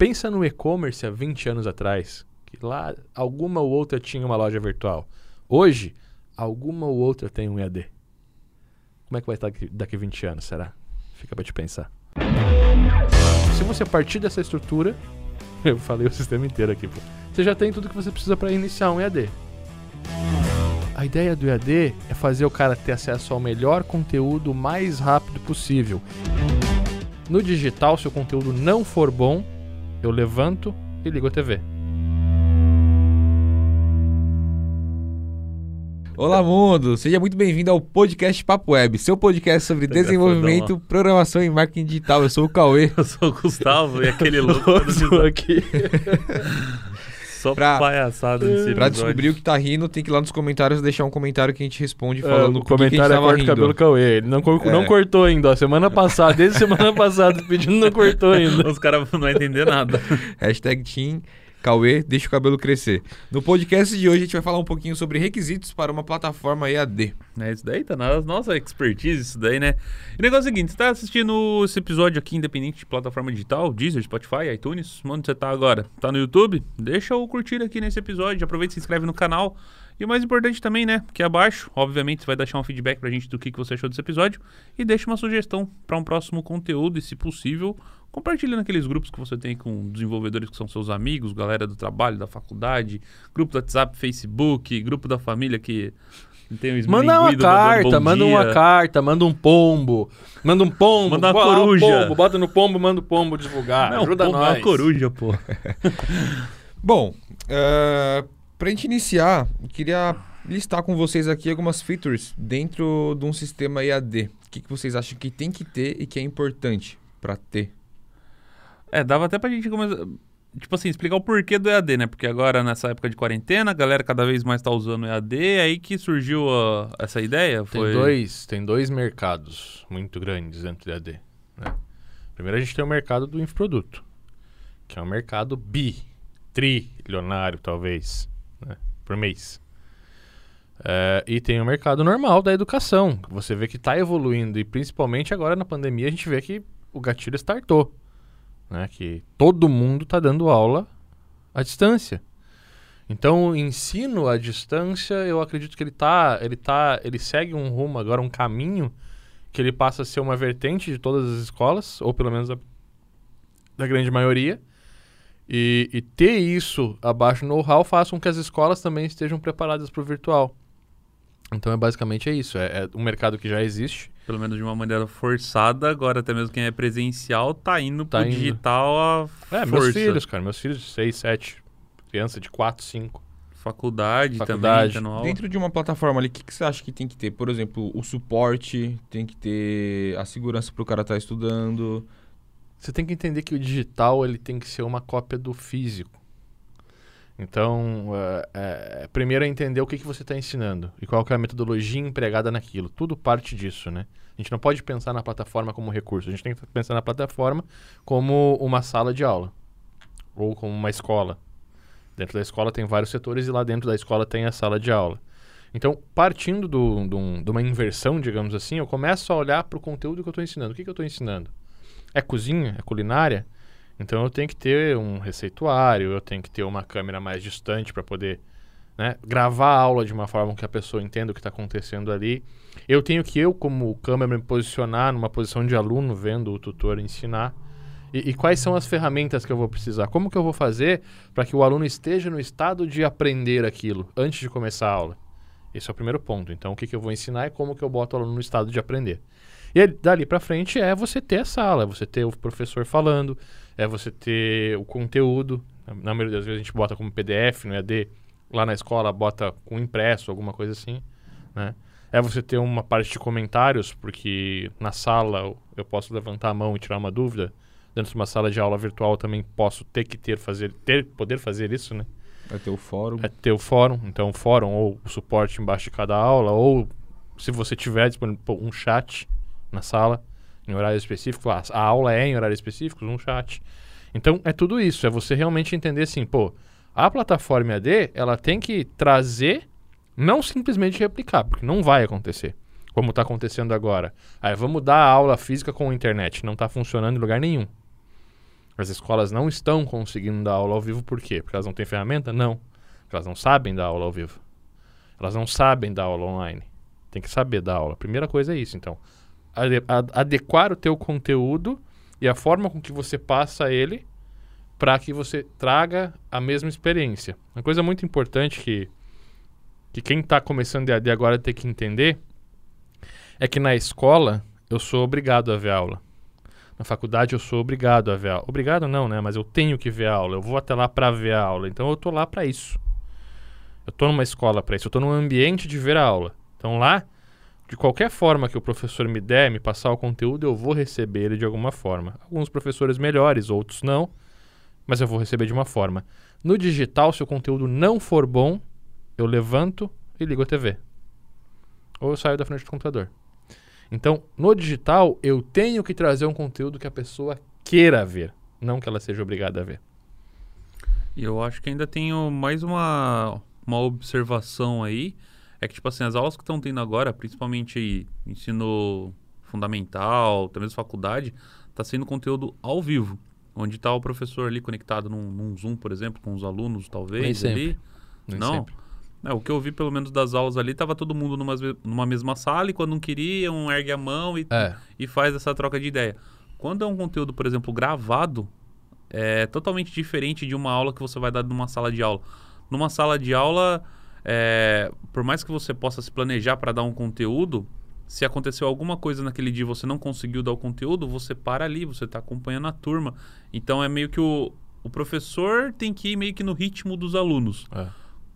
Pensa no e-commerce há 20 anos atrás, que lá alguma ou outra tinha uma loja virtual. Hoje, alguma ou outra tem um EAD. Como é que vai estar daqui, daqui 20 anos, será? Fica para te pensar. Se você partir dessa estrutura, eu falei o sistema inteiro aqui, pô, você já tem tudo que você precisa para iniciar um EAD. A ideia do EAD é fazer o cara ter acesso ao melhor conteúdo o mais rápido possível. No digital, se o conteúdo não for bom, eu levanto e ligo a TV. Olá, mundo! Seja muito bem-vindo ao podcast Papo Web, seu podcast sobre Tá desenvolvimento, programação e marketing digital. Eu sou o Cauê. Eu sou o Gustavo e aquele Louco aqui. só Pra- palhaçada nesse Pra descobrir o que tá rindo, tem que ir lá nos comentários deixar um comentário que a gente responde É, falando o por que a gente comentário é cabelo Cauê. Ele não, cor- É. não cortou ainda, ó. Semana passada, desde semana passada, pedindo não cortou ainda. Os caras não vão entender nada. Hashtag Team Cauê, deixa o cabelo crescer. No podcast de hoje a gente vai falar um pouquinho sobre requisitos para uma plataforma EAD. É isso daí, tá na nossa expertise isso daí, né? E o negócio é o seguinte, você tá assistindo esse episódio aqui independente de plataforma digital, Deezer, Spotify, iTunes, onde você tá agora? Tá no YouTube? Deixa o curtir aqui nesse episódio, aproveita e se inscreve no canal. E o mais importante também, né, que abaixo, obviamente, você vai deixar um feedback pra gente do que, que você achou desse episódio e deixa uma sugestão para um próximo conteúdo e, se possível, compartilha naqueles grupos que você tem com desenvolvedores que são seus amigos, galera do trabalho, da faculdade, grupo do WhatsApp, Facebook, grupo da família que tem um Manda uma carta, manda dia. uma carta, manda um pombo. Manda um pombo. Manda uma bota um coruja. pombo, bota no pombo, manda o pombo divulgar. Não, Ajuda pô, nós. uma coruja, pô. Bom, uh, pra gente iniciar, eu queria listar com vocês aqui algumas features dentro de um sistema EAD. O que, que vocês acham que tem que ter e que é importante pra ter? É, dava até pra gente começar. Tipo assim, explicar o porquê do EAD, né? Porque agora, nessa época de quarentena, a galera cada vez mais tá usando o EAD. É aí que surgiu a- essa ideia. Tem Foi... dois, tem dois mercados muito grandes dentro do EAD. né? Primeiro a gente tem o mercado do infoproduto, que é um mercado bi, trilionário talvez, né, por mês. É, e tem o mercado normal da educação, que você vê que está evoluindo e principalmente agora na pandemia a gente vê que o gatilho startou, né, que todo mundo está dando aula à distância. Então, o ensino à distância, eu acredito que ele tá, ele tá, ele segue um rumo agora, um caminho que ele passa a ser uma vertente de todas as escolas, ou pelo menos da, da grande maioria. E, e ter isso abaixo do know-how faz com que as escolas também estejam preparadas para o virtual. Então, é basicamente é isso. É, é um mercado que já existe. Pelo menos de uma maneira forçada, agora até mesmo quem é presencial tá indo Tá pro indo. digital a É, força. meus filhos, cara. Meus filhos de 6, 7. Criança de 4, 5. Faculdade, Faculdade. também. Dentro de uma plataforma ali, o que, que você acha que tem que ter? Por exemplo, o suporte, tem que ter a segurança pro cara estar estudando. Você tem que entender que o digital ele tem que ser uma cópia do físico. Então, é, é, primeiro é entender o que, que você está ensinando e qual que é a metodologia empregada naquilo. Tudo parte disso, né? A gente não pode pensar na plataforma como recurso. A gente tem que pensar na plataforma como uma sala de aula ou como uma escola. Dentro da escola tem vários setores e lá dentro da escola tem a sala de aula. Então, partindo do- do- de uma inversão, digamos assim, eu começo a olhar para o conteúdo que eu estou ensinando. O que, que eu estou ensinando? É cozinha? É culinária? Então eu tenho que ter um receituário, eu tenho que ter uma câmera mais distante para poder né, gravar a aula de uma forma que a pessoa entenda o que está acontecendo ali. Eu tenho que, eu, como câmera, me posicionar numa posição de aluno, vendo o tutor ensinar. E, e quais são as ferramentas que eu vou precisar? Como que eu vou fazer para que o aluno esteja no estado de aprender aquilo antes de começar a aula? Esse é o primeiro ponto. Então, o que, que eu vou ensinar e como que eu boto o aluno no estado de aprender. E aí, dali para frente é você ter a sala, é você ter o professor falando, é você ter o conteúdo. Na maioria das vezes a gente bota como PDF no EAD, lá na escola bota com impresso, alguma coisa assim, né? É você ter uma parte de comentários, porque na sala eu- posso levantar a mão e tirar uma dúvida. Dentro de uma sala de aula virtual também posso ter que ter fazer ter poder fazer isso, né? Vai ter o fórum. é ter o fórum, então o fórum ou o suporte embaixo de cada aula, ou se você tiver disponível um chat na sala, em horário específico, a, a aula é em horário específico, um chat. Então é tudo isso, é você realmente entender assim, pô, a plataforma AD, ela tem que trazer, não simplesmente replicar, porque não vai acontecer, como está acontecendo agora. Aí vamos dar aula física com a internet, não está funcionando em lugar nenhum. As escolas não estão conseguindo dar aula ao vivo por quê? Porque elas não têm ferramenta? Não. Elas não sabem dar aula ao vivo. Elas não sabem dar aula online. Tem que saber dar aula. A primeira coisa é isso, então. Ad adequar o teu conteúdo e a forma com que você passa ele para que você traga a mesma experiência. Uma coisa muito importante que, que quem está começando EAD agora tem que entender é que na escola eu sou obrigado a ver aula. Na faculdade eu sou obrigado a ver aula. Obrigado não, né? Mas eu tenho que ver aula. Eu vou até lá para ver a aula. Então eu tô lá para isso. Eu tô numa escola para isso. Eu tô num ambiente de ver a aula. Então lá, de qualquer forma que o professor me der, me passar o conteúdo, eu vou receber ele de alguma forma. Alguns professores melhores, outros não, mas eu vou receber de uma forma. No digital, se o conteúdo não for bom, eu levanto e ligo a TV. Ou eu saio da frente do computador. Então, no digital, eu tenho que trazer um conteúdo que a pessoa queira ver, não que ela seja obrigada a ver. E eu acho que ainda tenho mais uma, uma observação aí. É que, tipo assim, as aulas que estão tendo agora, principalmente ensino fundamental, até mesmo faculdade, está sendo conteúdo ao vivo. Onde está o professor ali conectado num, num, Zoom, por exemplo, com os alunos, talvez, Nem ali. sempre. Nem não. sempre. É, o que eu vi, pelo menos, das aulas ali, tava todo mundo numa, numa mesma sala e quando não queria, um ergue a mão e, É. e faz essa troca de ideia. Quando é um conteúdo, por exemplo, gravado, é totalmente diferente de uma aula que você vai dar numa sala de aula. Numa sala de aula, é, por mais que você possa se planejar para dar um conteúdo, se aconteceu alguma coisa naquele dia e você não conseguiu dar o conteúdo, você para ali, você está acompanhando a turma. Então é meio que o, o professor tem que ir meio que no ritmo dos alunos. É.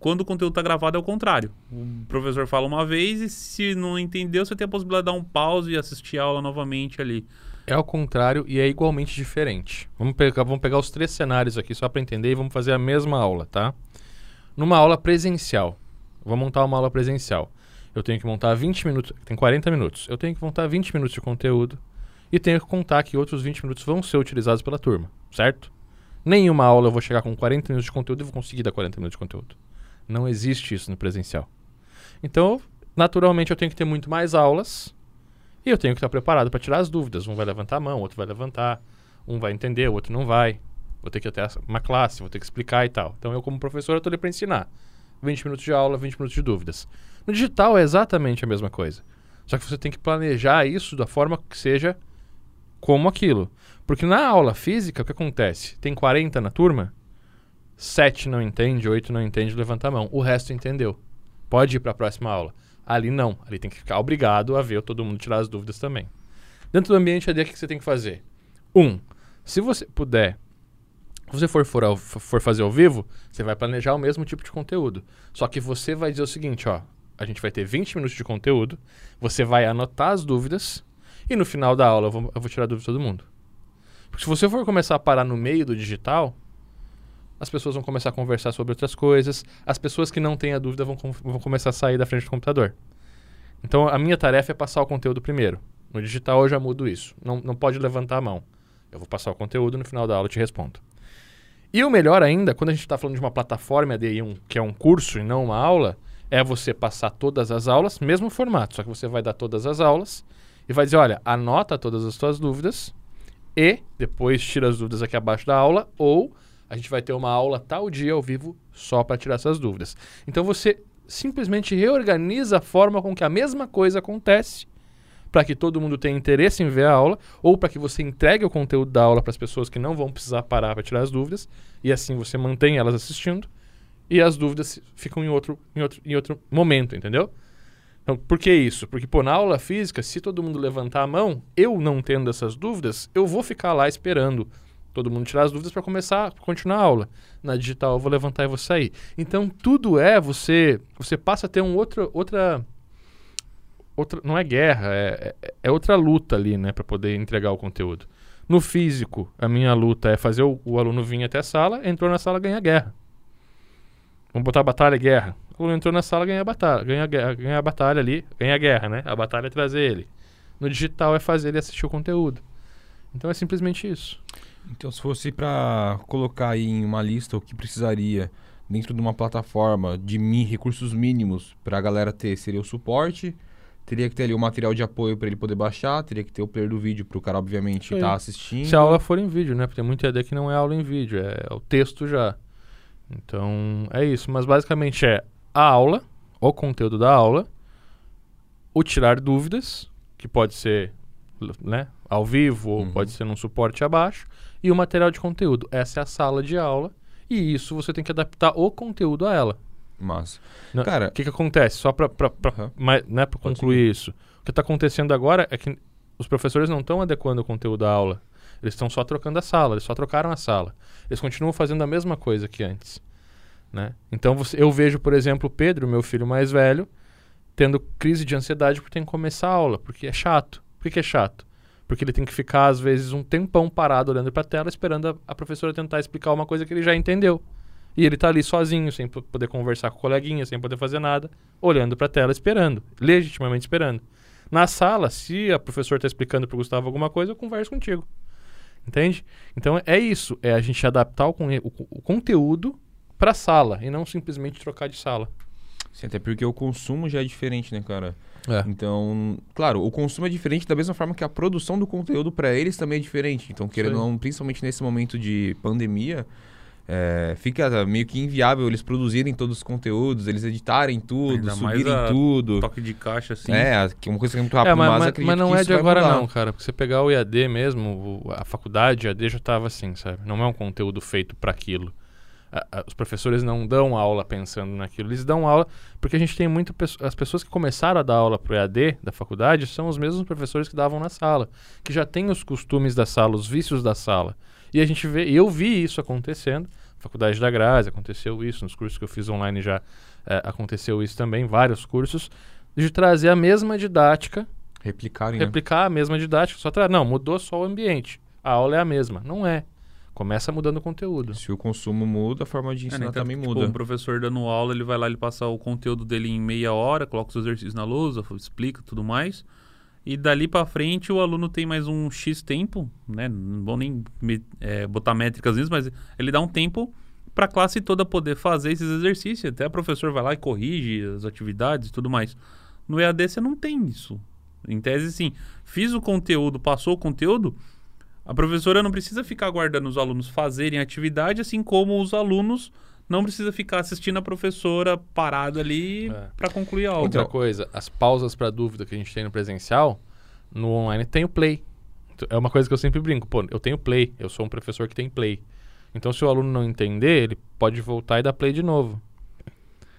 Quando o conteúdo está gravado é o contrário. O professor fala uma vez e se não entendeu, você tem a possibilidade de dar um pause e assistir a aula novamente ali. É ao contrário e é igualmente diferente. Vamos pegar, vamos pegar os três cenários aqui só para entender e vamos fazer a mesma aula, tá? Numa aula presencial, vou montar uma aula presencial. Eu tenho que montar 20 minutos, tem 40 minutos. Eu tenho que montar 20 minutos de conteúdo e tenho que contar que outros 20 minutos vão ser utilizados pela turma, certo? Nenhuma aula eu vou chegar com 40 minutos de conteúdo e vou conseguir dar 40 minutos de conteúdo. Não existe isso no presencial. Então, naturalmente, eu tenho que ter muito mais aulas e eu tenho que estar preparado para tirar as dúvidas. Um vai levantar a mão, outro vai levantar, um vai entender, o outro não vai. Vou ter que ter uma classe, vou ter que explicar e tal. Então, eu, como professor, estou ali para ensinar. 20 minutos de aula, 20 minutos de dúvidas. No digital é exatamente a mesma coisa. Só que você tem que planejar isso da forma que seja como aquilo. Porque na aula física, o que acontece? Tem 40 na turma, 7 não entende, 8 não entende, levanta a mão. O resto entendeu. Pode ir para a próxima aula. Ali não. Ali tem que ficar obrigado a ver todo mundo tirar as dúvidas também. Dentro do ambiente AD, o que você tem que fazer? Um, se você puder, se você for, for, ao- for fazer ao vivo, você vai planejar o mesmo tipo de conteúdo. Só que você vai dizer o seguinte, ó. A gente vai ter 20 minutos de conteúdo, você vai anotar as dúvidas e no final da aula eu vou, eu vou tirar a dúvida de todo mundo. Porque se você for começar a parar no meio do digital, as pessoas vão começar a conversar sobre outras coisas, as pessoas que não têm a dúvida vão, com- vão começar a sair da frente do computador. Então a minha tarefa é passar o conteúdo primeiro. No digital eu já mudo isso. Não, não pode levantar a mão. Eu vou passar o conteúdo no final da aula eu te respondo. E o melhor ainda, quando a gente está falando de uma plataforma ADI, um, que é um curso e não uma aula, é você passar todas as aulas, mesmo formato, só que você vai dar todas as aulas e vai dizer, olha, anota todas as suas dúvidas e depois tira as dúvidas aqui abaixo da aula ou a gente vai ter uma aula tal dia ao vivo só para tirar essas dúvidas. Então você simplesmente reorganiza a forma com que a mesma coisa acontece para que todo mundo tenha interesse em ver a aula ou para que você entregue o conteúdo da aula para as pessoas que não vão precisar parar para tirar as dúvidas e assim você mantém elas assistindo e as dúvidas ficam em outro, em outro, em outro momento, entendeu? Então, por que isso? Porque, pô, na aula física, se todo mundo levantar a mão, eu não tendo essas dúvidas, eu vou ficar lá esperando todo mundo tirar as dúvidas para começar, continuar a aula. Na digital, eu vou levantar e vou sair. Então, tudo é você, você passa a ter um outro, outra, outra, não é guerra, é, é, é outra luta ali, né, para poder entregar o conteúdo. No físico, a minha luta é fazer o, o aluno vir até a sala, entrou na sala, ganha guerra. Vamos botar batalha e guerra. O aluno entrou na sala, ganha a batalha, ganha, ganha a batalha ali, ganha a guerra, né? A batalha é trazer ele. No digital é fazer ele assistir o conteúdo. Então é simplesmente isso. Então, se fosse para colocar aí em uma lista o que precisaria dentro de uma plataforma de mi, recursos mínimos para a galera ter, seria o suporte, Teria que ter ali o material de apoio para ele poder baixar, teria que ter o player do vídeo para o cara, obviamente, estar assistindo. Se a aula for em vídeo, né? Porque tem muito EAD que não é aula em vídeo, é o texto já. Então, é isso. Mas basicamente é a aula, o conteúdo da aula, o tirar dúvidas, que pode ser né, ao vivo ou Uhum. pode ser num suporte abaixo, e o material de conteúdo. Essa é a sala de aula, e isso você tem que adaptar o conteúdo a ela. Massa. Não, Cara, O que, que acontece? Só para Aham. né, concluir isso. O que está acontecendo agora é que os professores não estão adequando o conteúdo da aula. Eles estão só trocando a sala, eles só trocaram a sala. Eles continuam fazendo a mesma coisa que antes. Né? Então você- eu vejo, por exemplo, o Pedro, meu filho mais velho, tendo crise de ansiedade por ter que começar a aula, porque é chato. Por que, é chato? Porque ele tem que ficar, às vezes, um tempão parado olhando para a tela, esperando a, a professora tentar explicar uma coisa que ele já entendeu. E ele tá ali sozinho, sem po- poder conversar com o coleguinha, sem poder fazer nada, olhando para a tela, esperando, legitimamente esperando. Na sala, se a professora está explicando para o Gustavo alguma coisa, eu converso contigo. Entende? Então é isso, é a gente adaptar o, o o conteúdo para a sala e não simplesmente trocar de sala. Sim, até porque o consumo já é diferente, né, cara? É. Então, claro, o consumo é diferente da mesma forma que a produção do conteúdo para eles também é diferente. Então, querendo ou não, principalmente nesse momento de pandemia, é, fica meio que inviável eles produzirem todos os conteúdos, eles editarem tudo, Ainda subirem tudo. Toque de caixa, assim. É, é uma coisa que é muito rápida, É, mas, mas, mas- não é de agora mudar. não, cara. Porque você pegar o EAD mesmo, o- a faculdade, EAD já estava assim, sabe? Não é um conteúdo feito para aquilo. A- a- os professores não dão aula pensando naquilo. Eles dão aula porque a gente tem muito... As pessoas que começaram a dar aula pro EAD da faculdade são os mesmos professores que davam na sala. Que já têm os costumes da sala, os vícios da sala. E a gente vê... E eu vi isso acontecendo. Faculdade da Grazi, aconteceu isso. Nos cursos que eu fiz online já eh, aconteceu isso também. Vários cursos. De trazer a mesma didática Replicarem, né? replicar a mesma didática, só tra... não, mudou só o ambiente. A aula é a mesma, não é. Começa mudando o conteúdo. Se o consumo muda, a forma de É, ensinar Tanto também tipo, muda. um professor dando aula, ele vai lá, ele passa o conteúdo dele em meia hora, coloca os exercícios na lousa, explica tudo mais. E dali pra frente o aluno tem mais um X tempo, né? Não vou nem é, botar métricas nisso, mas ele dá um tempo pra classe toda poder fazer esses exercícios. Até o professor vai lá e corrige as atividades e tudo mais. No EAD você não tem isso. Em tese, sim. Fiz o conteúdo, passou o conteúdo, a professora não precisa ficar aguardando os alunos fazerem atividade, assim como os alunos não precisa ficar assistindo a professora parado ali É. pra concluir a aula. Outra coisa, as pausas para dúvida que a gente tem no presencial, no online tem o play. Então, É uma coisa que eu sempre brinco, pô, eu tenho play, eu sou um professor que tem play. Então se o aluno não entender, ele pode voltar e dar play de novo.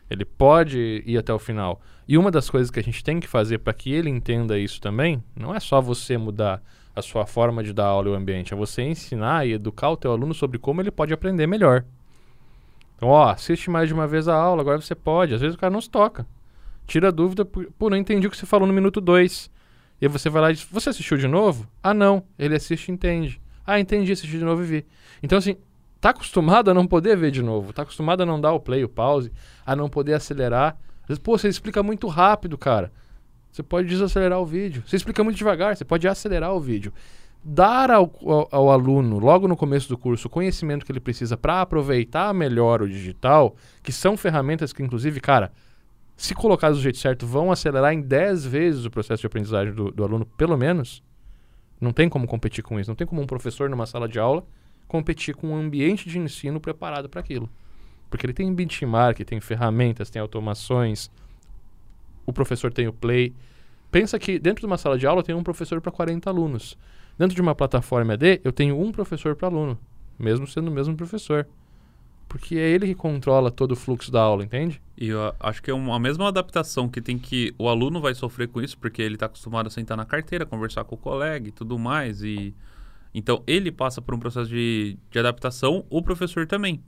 Ele pode ir até o final. E uma das coisas que a gente tem que fazer para que ele entenda isso também, não é só você mudar a sua forma de dar aula e o ambiente, é você ensinar e educar o teu aluno sobre como ele pode aprender melhor. Então, ó, assiste mais de uma vez a aula, agora você pode. Às vezes o cara não se toca. Tira a dúvida, por- pô, não entendi o que você falou no minuto 2. E você vai lá e diz, você assistiu de novo? Ah, não. Ele assiste e entende. Ah, entendi, assisti de novo e vi. Então, assim, tá acostumado a não poder ver de novo. Tá acostumado a não dar o play, o pause, a não poder acelerar. Às vezes, pô, você explica muito rápido, cara. Você pode desacelerar o vídeo. Você explica muito devagar, você pode acelerar o vídeo. Dar ao, ao- ao aluno, logo no começo do curso, o conhecimento que ele precisa para aproveitar melhor o digital, que são ferramentas que, inclusive, cara, se colocadas do jeito certo, vão acelerar em 10 vezes o processo de aprendizagem do, do aluno, pelo menos. Não tem como competir com isso. Não tem como um professor numa sala de aula competir com um ambiente de ensino preparado para aquilo. Porque ele tem benchmark, tem ferramentas, tem automações. O professor tem o play. Pensa que dentro de uma sala de aula tem um professor para 40 alunos. Dentro de uma plataforma ED, eu tenho um professor para aluno, mesmo sendo o mesmo professor. Porque é ele que controla todo o fluxo da aula, entende? E eu acho que é uma, a mesma adaptação que tem que o aluno vai sofrer com isso, porque ele está acostumado a sentar na carteira, conversar com o colega e tudo mais. E então ele passa por um processo de, de adaptação, o professor também.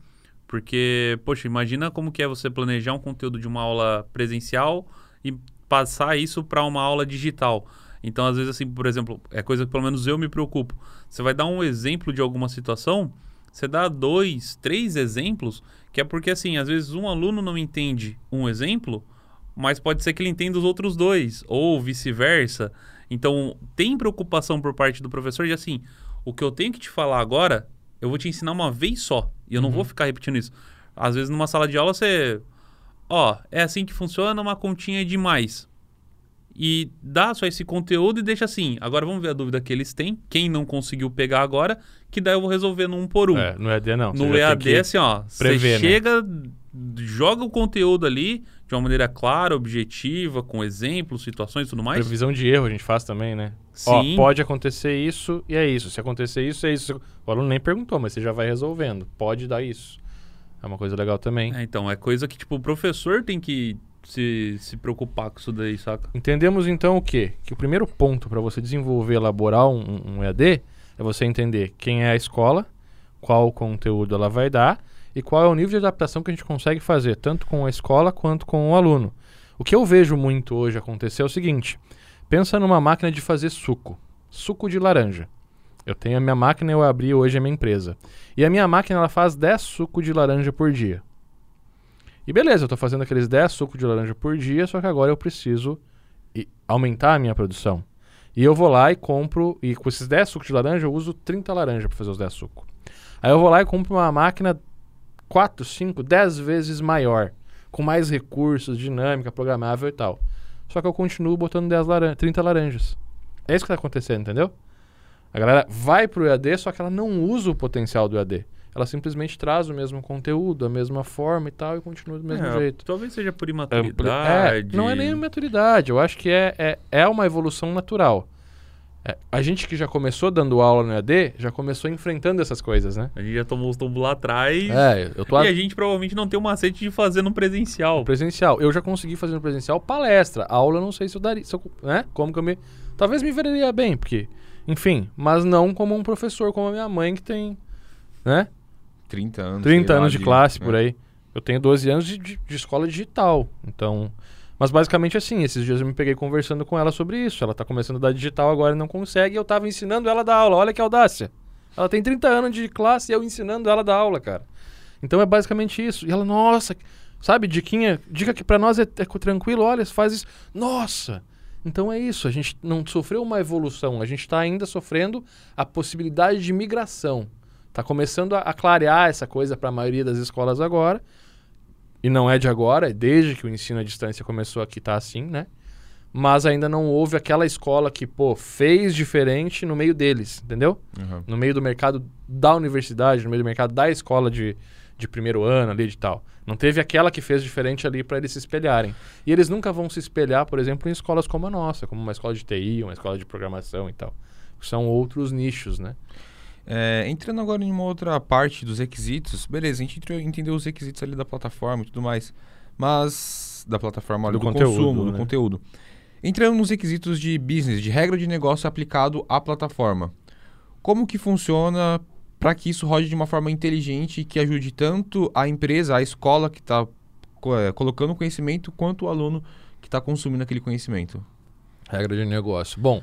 Porque, poxa, imagina como que é você planejar um conteúdo de uma aula presencial e passar isso para uma aula digital. Então, às vezes, assim, por exemplo, é coisa que pelo menos eu me preocupo. Você vai dar um exemplo de alguma situação, você dá dois, três exemplos, que é porque, assim, às vezes um aluno não entende um exemplo, mas pode ser que ele entenda os outros dois, ou vice-versa. Então, tem preocupação por parte do professor de, assim, o que eu tenho que te falar agora, eu vou te ensinar uma vez só, e eu não Uhum. vou ficar repetindo isso. Às vezes, numa sala de aula, você... Ó, é assim que funciona uma continha de mais. e dá só esse conteúdo e deixa assim. Agora vamos ver a dúvida que eles têm. Quem não conseguiu pegar agora, que daí eu vou resolver no um por um. É, no EAD não. no EAD, assim, ó, prever, você né? chega, joga o conteúdo ali de uma maneira clara, objetiva, com exemplos, situações e tudo mais. Previsão de erro a gente faz também, né? Sim. Ó, pode acontecer isso e é isso. Se acontecer isso, é isso. O aluno nem perguntou, mas você já vai resolvendo. Pode dar isso. É uma coisa legal também. É, então, é coisa que, tipo, o professor tem que se, se preocupar com isso daí, saca? Entendemos então o quê? Que o primeiro ponto para você desenvolver, elaborar um, um EAD é você entender quem é a escola, qual conteúdo ela vai dar e qual é o nível de adaptação que a gente consegue fazer, tanto com a escola quanto com o aluno. O que eu vejo muito hoje acontecer é o seguinte: pensa numa máquina de fazer suco, suco de laranja. Eu tenho a minha máquina, eu abri hoje a minha empresa. E a minha máquina ela faz 10 sucos de laranja por dia. E beleza, eu estou fazendo aqueles 10 sucos de laranja por dia, só que agora eu preciso e aumentar a minha produção. E eu vou lá e compro, e com esses 10 sucos de laranja, eu uso 30 laranjas para fazer os 10 sucos. Aí eu vou lá e compro uma máquina 4, 5, 10 vezes maior, com mais recursos, dinâmica, programável e tal. Só que eu continuo botando 10 laran 30 laranjas. É isso que está acontecendo, entendeu? A galera vai pro EAD, só que ela não usa o potencial do EAD. Ela simplesmente traz o mesmo conteúdo, a mesma forma e tal, e continua do mesmo É, jeito. Talvez seja por imaturidade. É, não é nem maturidade, eu acho que é, é, é uma evolução natural. É, a gente que já começou dando aula no EAD, já começou enfrentando essas coisas, né? A gente já tomou os tombos lá atrás. É, eu tô E a gente provavelmente não tem o macete de fazer no presencial. presencial. Eu já consegui fazer no presencial palestra. Aula eu não sei se eu daria, se eu- né? Como que eu me... Talvez me veria bem, porque... Enfim, mas não como um professor, como a minha mãe que tem, né? 30 anos. 30 sei lá, anos de classe por é. aí. Eu tenho 12 anos de, de- de escola digital. Então. Mas basicamente assim, esses dias eu me peguei conversando com ela sobre isso. Ela tá começando a dar digital agora e não consegue. E eu tava ensinando ela a dar aula. Olha que audácia. Ela tem 30 anos de classe e eu ensinando ela a dar aula, cara. Então é basicamente isso. E ela, nossa, sabe, diquinha, dica que pra nós é, é tranquilo, olha, faz isso. Nossa! Então é isso, a gente não sofreu uma evolução, a gente está ainda sofrendo a possibilidade de migração. Está começando a, a clarear essa coisa para a maioria das escolas agora. E não é de agora, é desde que o ensino à distância começou aqui tá assim, né? Mas ainda não houve aquela escola que, pô, fez diferente no meio deles, entendeu? Uhum. no meio do mercado da universidade, no meio do mercado da escola de, de primeiro ano ali de tal. Não teve aquela que fez diferente ali para eles se espelharem. E eles nunca vão se espelhar, por exemplo, em escolas como a nossa, como uma escola de TI, uma escola de programação e tal. São outros nichos, né? É, entrando agora em uma outra parte dos requisitos, beleza, a gente entrou- entendeu os requisitos ali da plataforma e tudo mais, mas da plataforma Do do, conteúdo, consumo, do né? conteúdo. Entrando nos requisitos de business, de regra de negócio aplicado à plataforma. Como que funciona para que isso rode de uma forma inteligente e que ajude tanto a empresa, a escola que está colocando o conhecimento, quanto o aluno que está consumindo aquele conhecimento? Regra de negócio. Bom,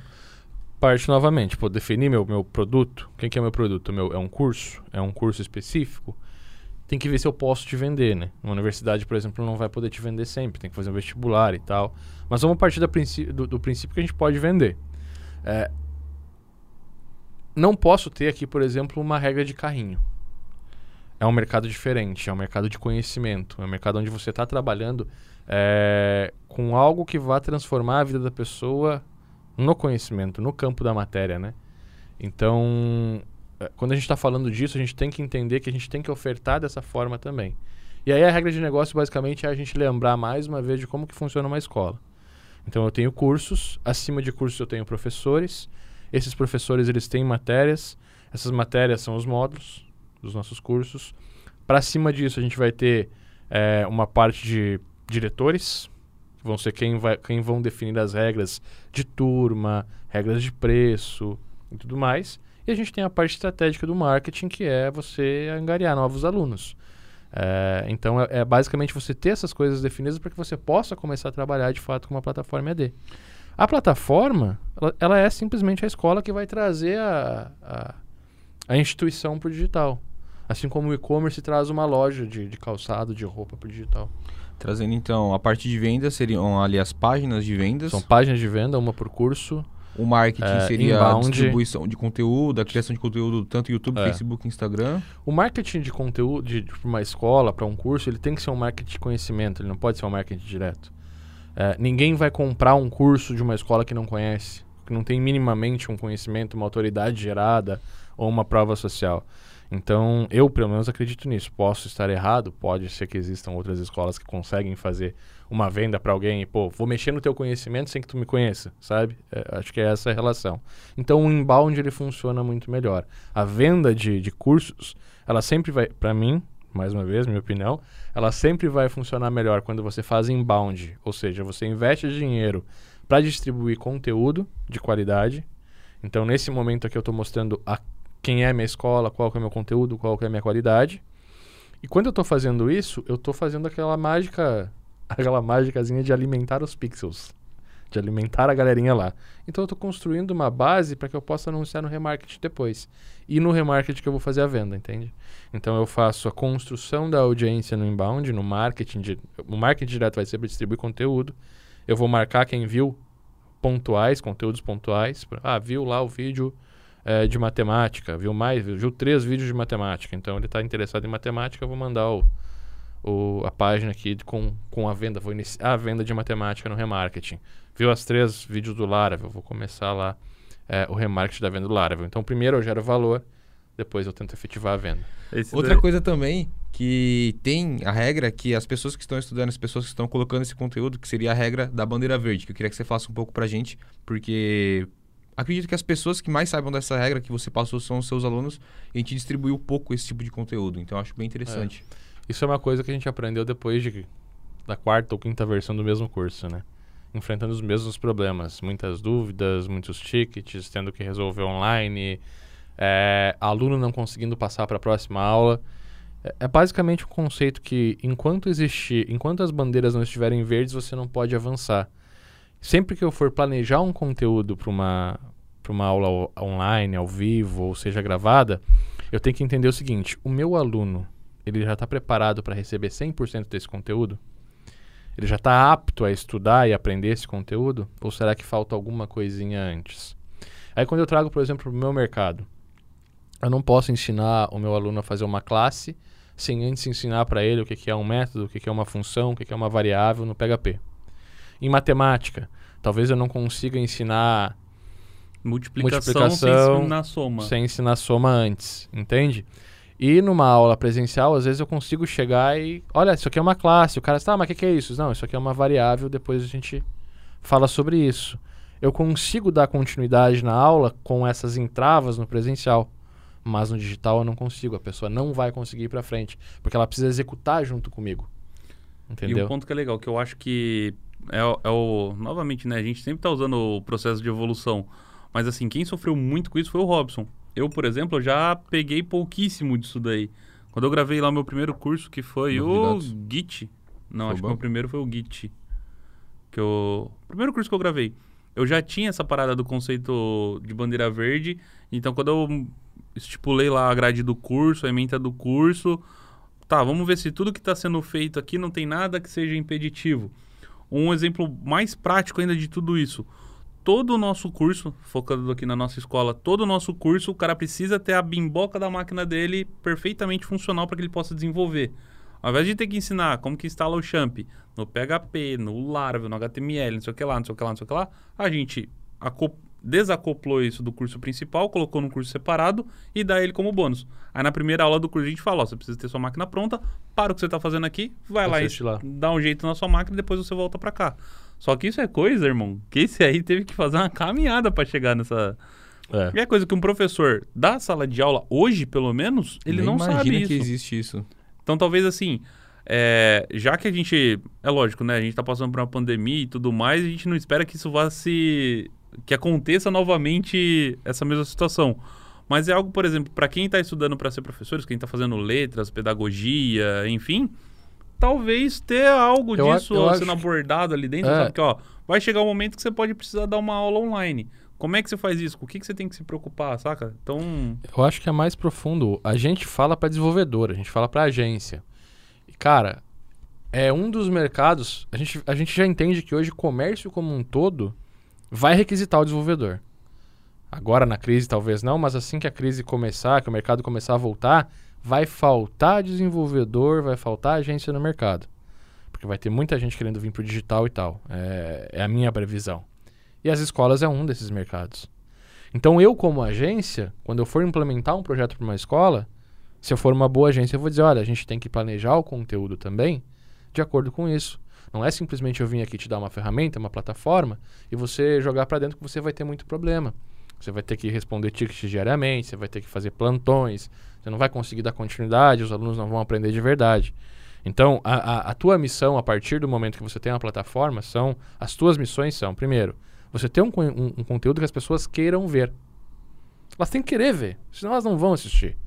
parte novamente, pô, definir meu, meu produto. Quem que é meu produto? Meu, é um curso? É um curso específico? Tem que ver se eu posso te vender, né? Uma universidade, por exemplo, não vai poder te vender sempre, tem que fazer um vestibular e tal. Mas vamos partir da princí- do, do princípio que a gente pode vender. É, não posso ter aqui, por exemplo, uma regra de carrinho. É um mercado diferente, é um mercado de conhecimento, é um mercado onde você está trabalhando é, com algo que vá transformar a vida da pessoa no conhecimento, no campo da matéria, né? Então, é, quando a gente está falando disso, a gente tem que entender que a gente tem que ofertar dessa forma também. E aí a regra de negócio basicamente é a gente lembrar mais uma vez de como que funciona uma escola. Então eu tenho cursos, acima de cursos eu tenho professores. Esses professores eles têm matérias. Essas matérias são os módulos dos nossos cursos. Para cima disso a gente vai ter é, uma parte de diretores, que vão ser quem, vai, quem vão definir as regras de turma, regras de preço e tudo mais. E a gente tem a parte estratégica do marketing, que é você angariar novos alunos. É, então é, é basicamente você ter essas coisas definidas para que você possa começar a trabalhar de fato com uma plataforma ED. A plataforma, ela, ela é simplesmente a escola que vai trazer a, a, a instituição para o digital. Assim como o e-commerce traz uma loja de, de calçado, de roupa para o digital. Trazendo então a parte de vendas, seriam ali as páginas de vendas. São páginas de venda, uma por curso. O marketing É, seria a inbound. distribuição de conteúdo, a criação de conteúdo tanto YouTube, É. Facebook, Instagram. O marketing de conteúdo de, de uma escola para um curso, ele tem que ser um marketing de conhecimento, ele não pode ser um marketing direto. É, ninguém vai comprar um curso de uma escola que não conhece, que não tem minimamente um conhecimento, uma autoridade gerada ou uma prova social. Então, eu pelo menos acredito nisso. Posso estar errado, pode ser que existam outras escolas que conseguem fazer uma venda para alguém e, pô, vou mexer no teu conhecimento sem que tu me conheça, sabe? É, acho que é essa a relação. Então, o inbound ele funciona muito melhor. A venda de, de cursos, ela sempre vai, para mim, mais uma vez, minha opinião, ela sempre vai funcionar melhor quando você faz inbound, ou seja, você investe dinheiro para distribuir conteúdo de qualidade. Então, nesse momento aqui, eu estou mostrando a quem é minha escola, qual é o meu conteúdo, qual é a minha qualidade. E quando eu estou fazendo isso, eu estou fazendo aquela mágica, aquela mágicazinha de alimentar os pixels, de alimentar a galerinha lá. Então eu estou construindo uma base para que eu possa anunciar no remarketing depois. E no remarketing que eu vou fazer a venda, entende? Então eu faço a construção da audiência no inbound, no marketing, de, o marketing direto vai ser para distribuir conteúdo. Eu vou marcar quem viu pontuais, conteúdos pontuais. Ah, viu lá o vídeo é, de matemática, viu mais, viu três vídeos de matemática. Então ele está interessado em matemática, eu vou mandar o, o, a página aqui com, com a venda, vou iniciar a venda de matemática no remarketing. Viu as três vídeos do Laravel, vou começar lá é, o remarketing da venda do Laravel. Então primeiro eu gero valor, depois eu tento efetivar a venda. Esse Outra daí... coisa também que tem a regra que as pessoas que estão estudando, as pessoas que estão colocando esse conteúdo, que seria a regra da bandeira verde, que eu queria que você faça um pouco pra gente, porque acredito que as pessoas que mais saibam dessa regra que você passou são os seus alunos e a gente distribuiu pouco esse tipo de conteúdo. Então acho bem interessante. É. Isso é uma coisa que a gente aprendeu depois de, da quarta ou quinta versão do mesmo curso, né? Enfrentando os mesmos problemas. Muitas dúvidas, muitos tickets, tendo que resolver online, é, aluno não conseguindo passar para a próxima aula. É, é basicamente um conceito que enquanto existir, enquanto as bandeiras não estiverem verdes, você não pode avançar sempre que eu for planejar um conteúdo para uma, uma aula online, ao vivo, ou seja gravada, eu tenho que entender o seguinte: o meu aluno ele já está preparado para receber 100% desse conteúdo? Ele já está apto a estudar e aprender esse conteúdo? Ou será que falta alguma coisinha antes? Aí, quando eu trago, por exemplo, para o meu mercado, eu não posso ensinar o meu aluno a fazer uma classe sem antes ensinar para ele o que, que é um método, o que, que é uma função, o que, que é uma variável no PHP. Em matemática, talvez eu não consiga ensinar multiplicação, multiplicação sem ensinar soma. Sem ensinar soma antes, entende? E numa aula presencial, às vezes eu consigo chegar e. Olha, isso aqui é uma classe. O cara está, ah, mas o que, que é isso? Não, isso aqui é uma variável, depois a gente fala sobre isso. Eu consigo dar continuidade na aula com essas entravas no presencial. Mas no digital eu não consigo. A pessoa não vai conseguir ir para frente. Porque ela precisa executar junto comigo. Entendeu? E um ponto que é legal, que eu acho que é, é o. Novamente, né? A gente sempre está usando o processo de evolução. Mas assim, quem sofreu muito com isso foi o Robson. Eu, por exemplo, já peguei pouquíssimo disso daí. Quando eu gravei lá o meu primeiro curso, que foi o Git. Não, foi acho bom? que o meu primeiro foi o Git. Que eu... O primeiro curso que eu gravei. Eu já tinha essa parada do conceito de bandeira verde. Então, quando eu estipulei lá a grade do curso, a ementa do curso... Tá, vamos ver se tudo que está sendo feito aqui não tem nada que seja impeditivo. Um exemplo mais prático ainda de tudo isso. Todo o nosso curso, focando aqui na nossa escola, todo o nosso curso, o cara precisa ter a bimboca da máquina dele perfeitamente funcional para que ele possa desenvolver. Ao invés de ter que ensinar como que instala o Champ no PHP, no Laravel, no HTML, não sei o que lá, não sei o que lá, não sei o que lá, a gente desacoplou isso do curso principal, colocou num curso separado e dá ele como bônus. Aí na primeira aula do curso a gente fala, ó, você precisa ter sua máquina pronta, para o que você está fazendo aqui, vai lá e lá. dá um jeito na sua máquina e depois você volta para cá. Só que isso é coisa, irmão, que esse aí teve que fazer uma caminhada para chegar nessa... É. E é coisa que um professor da sala de aula, hoje pelo menos, ele Nem não sabe isso. que existe isso. Então talvez assim... É, já que a gente, é lógico, né? A gente está passando por uma pandemia e tudo mais, a gente não espera que isso vá se que aconteça novamente essa mesma situação. Mas é algo, por exemplo, para quem está estudando para ser professor, quem está fazendo letras, pedagogia, enfim, talvez ter algo eu disso sendo abordado ali dentro, é. sabe? Que, ó, vai chegar um momento que você pode precisar dar uma aula online. Como é que você faz isso? Com o que, que você tem que se preocupar, saca? Então... Eu acho que é mais profundo. A gente fala para desenvolvedor, a gente fala para agência. E, cara, é um dos mercados... A gente, a gente já entende que hoje comércio como um todo vai requisitar o desenvolvedor. Agora na crise talvez não, mas assim que a crise começar, que o mercado começar a voltar, vai faltar desenvolvedor, vai faltar agência no mercado. Porque vai ter muita gente querendo vir para o digital e tal. É, é a minha previsão. E as escolas é um desses mercados. Então eu, como agência, quando eu for implementar um projeto para uma escola, se eu for uma boa agência, eu vou dizer, olha, a gente tem que planejar o conteúdo também de acordo com isso. Não é simplesmente eu vim aqui te dar uma ferramenta, uma plataforma, e você jogar para dentro que você vai ter muito problema. Você vai ter que responder tickets diariamente, você vai ter que fazer plantões, você não vai conseguir dar continuidade, os alunos não vão aprender de verdade. Então, a, a, a, tua missão, a partir do momento que você tem uma plataforma, são. As tuas missões são, primeiro, você ter um, um, um conteúdo que as pessoas queiram ver. Elas têm que querer ver, senão elas não vão assistir.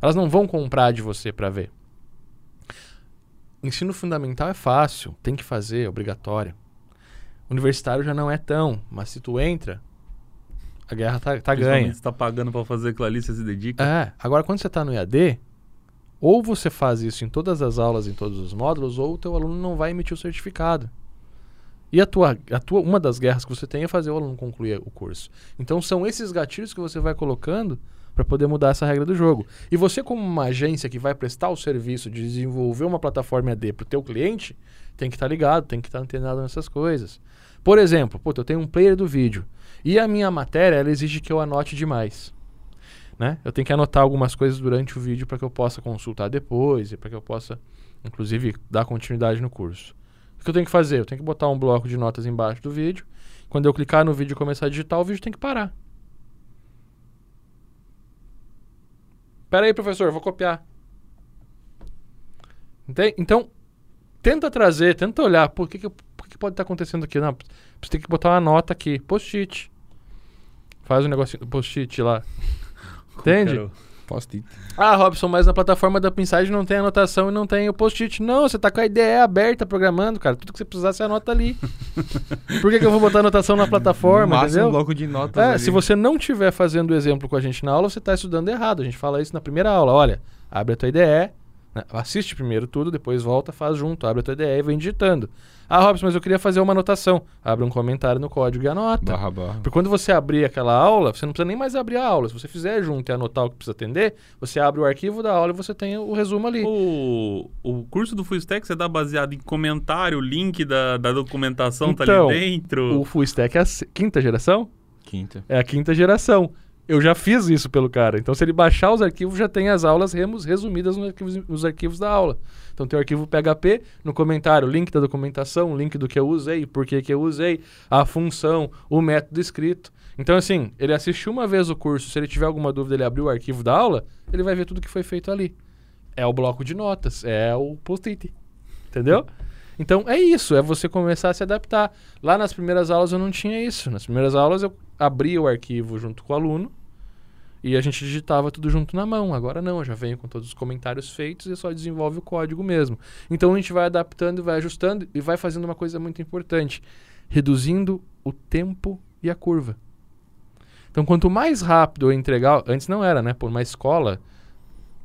Elas não vão comprar de você para ver. Ensino fundamental é fácil, tem que fazer, é obrigatório. Universitário já não é tão, mas se tu entra, a guerra tá, tá ganha. Você tá pagando para fazer aquilo ali, você se dedica. É, agora quando você tá no EAD, ou você faz isso em todas as aulas, em todos os módulos, ou o teu aluno não vai emitir o certificado. E a tua, a tua, uma das guerras que você tem é fazer o aluno concluir o curso. Então são esses gatilhos que você vai colocando para poder mudar essa regra do jogo. E você, como uma agência que vai prestar o serviço de desenvolver uma plataforma AD para o teu cliente, tem que estar tá ligado, tem que estar tá antenado nessas coisas. Por exemplo, eu tenho um player do vídeo e a minha matéria ela exige que eu anote demais. Né? Eu tenho que anotar algumas coisas durante o vídeo para que eu possa consultar depois e para que eu possa, inclusive, dar continuidade no curso. O que eu tenho que fazer? Eu tenho que botar um bloco de notas embaixo do vídeo. Quando eu clicar no vídeo e começar a digitar, o vídeo tem que parar. Pera aí, professor, vou copiar. Entende? Então, tenta trazer, tenta olhar, por que, que, por que pode estar tá acontecendo aqui? Não, você tem que botar uma nota aqui, post-it. Faz um negocinho do post-it lá. Entende? Post-it. Ah, Robson, mas na plataforma da Pinside não tem anotação e não tem o post-it. Não, você tá com a ideia aberta programando, cara. Tudo que você precisar, você anota ali. Por que, que eu vou botar anotação na plataforma, Máximo entendeu? um bloco de notas é, ali. se você não estiver fazendo o exemplo com a gente na aula, você está estudando errado. A gente fala isso na primeira aula. Olha, abre a tua IDE, né? assiste primeiro tudo, depois volta, faz junto, abre a tua IDE e vem digitando. Ah, Robson, mas eu queria fazer uma anotação. Abre um comentário no código e anota. Barra, barra. Porque quando você abrir aquela aula, você não precisa nem mais abrir a aula. Se você fizer junto e anotar o que precisa atender, você abre o arquivo da aula e você tem o resumo ali. O, o curso do Full Stack você dá baseado em comentário, link da, da documentação então, tá ali então, dentro? O Full Stack é a quinta geração? Quinta. É a quinta geração. Eu já fiz isso pelo cara. Então, se ele baixar os arquivos, já tem as aulas resumidas nos arquivos, nos arquivos da aula. Então tem o arquivo PHP, no comentário, link da documentação, link do que eu usei, por que, eu usei, a função, o método escrito. Então, assim, ele assistiu uma vez o curso, se ele tiver alguma dúvida, ele abriu o arquivo da aula, ele vai ver tudo que foi feito ali. É o bloco de notas, é o post-it. Entendeu? Então é isso, é você começar a se adaptar. Lá nas primeiras aulas eu não tinha isso. Nas primeiras aulas eu abria o arquivo junto com o aluno, e a gente digitava tudo junto na mão. Agora não, já venho com todos os comentários feitos e só desenvolve o código mesmo. Então a gente vai adaptando vai ajustando e vai fazendo uma coisa muito importante: reduzindo o tempo e a curva. Então, quanto mais rápido eu entregar. Antes não era, né? Por uma escola.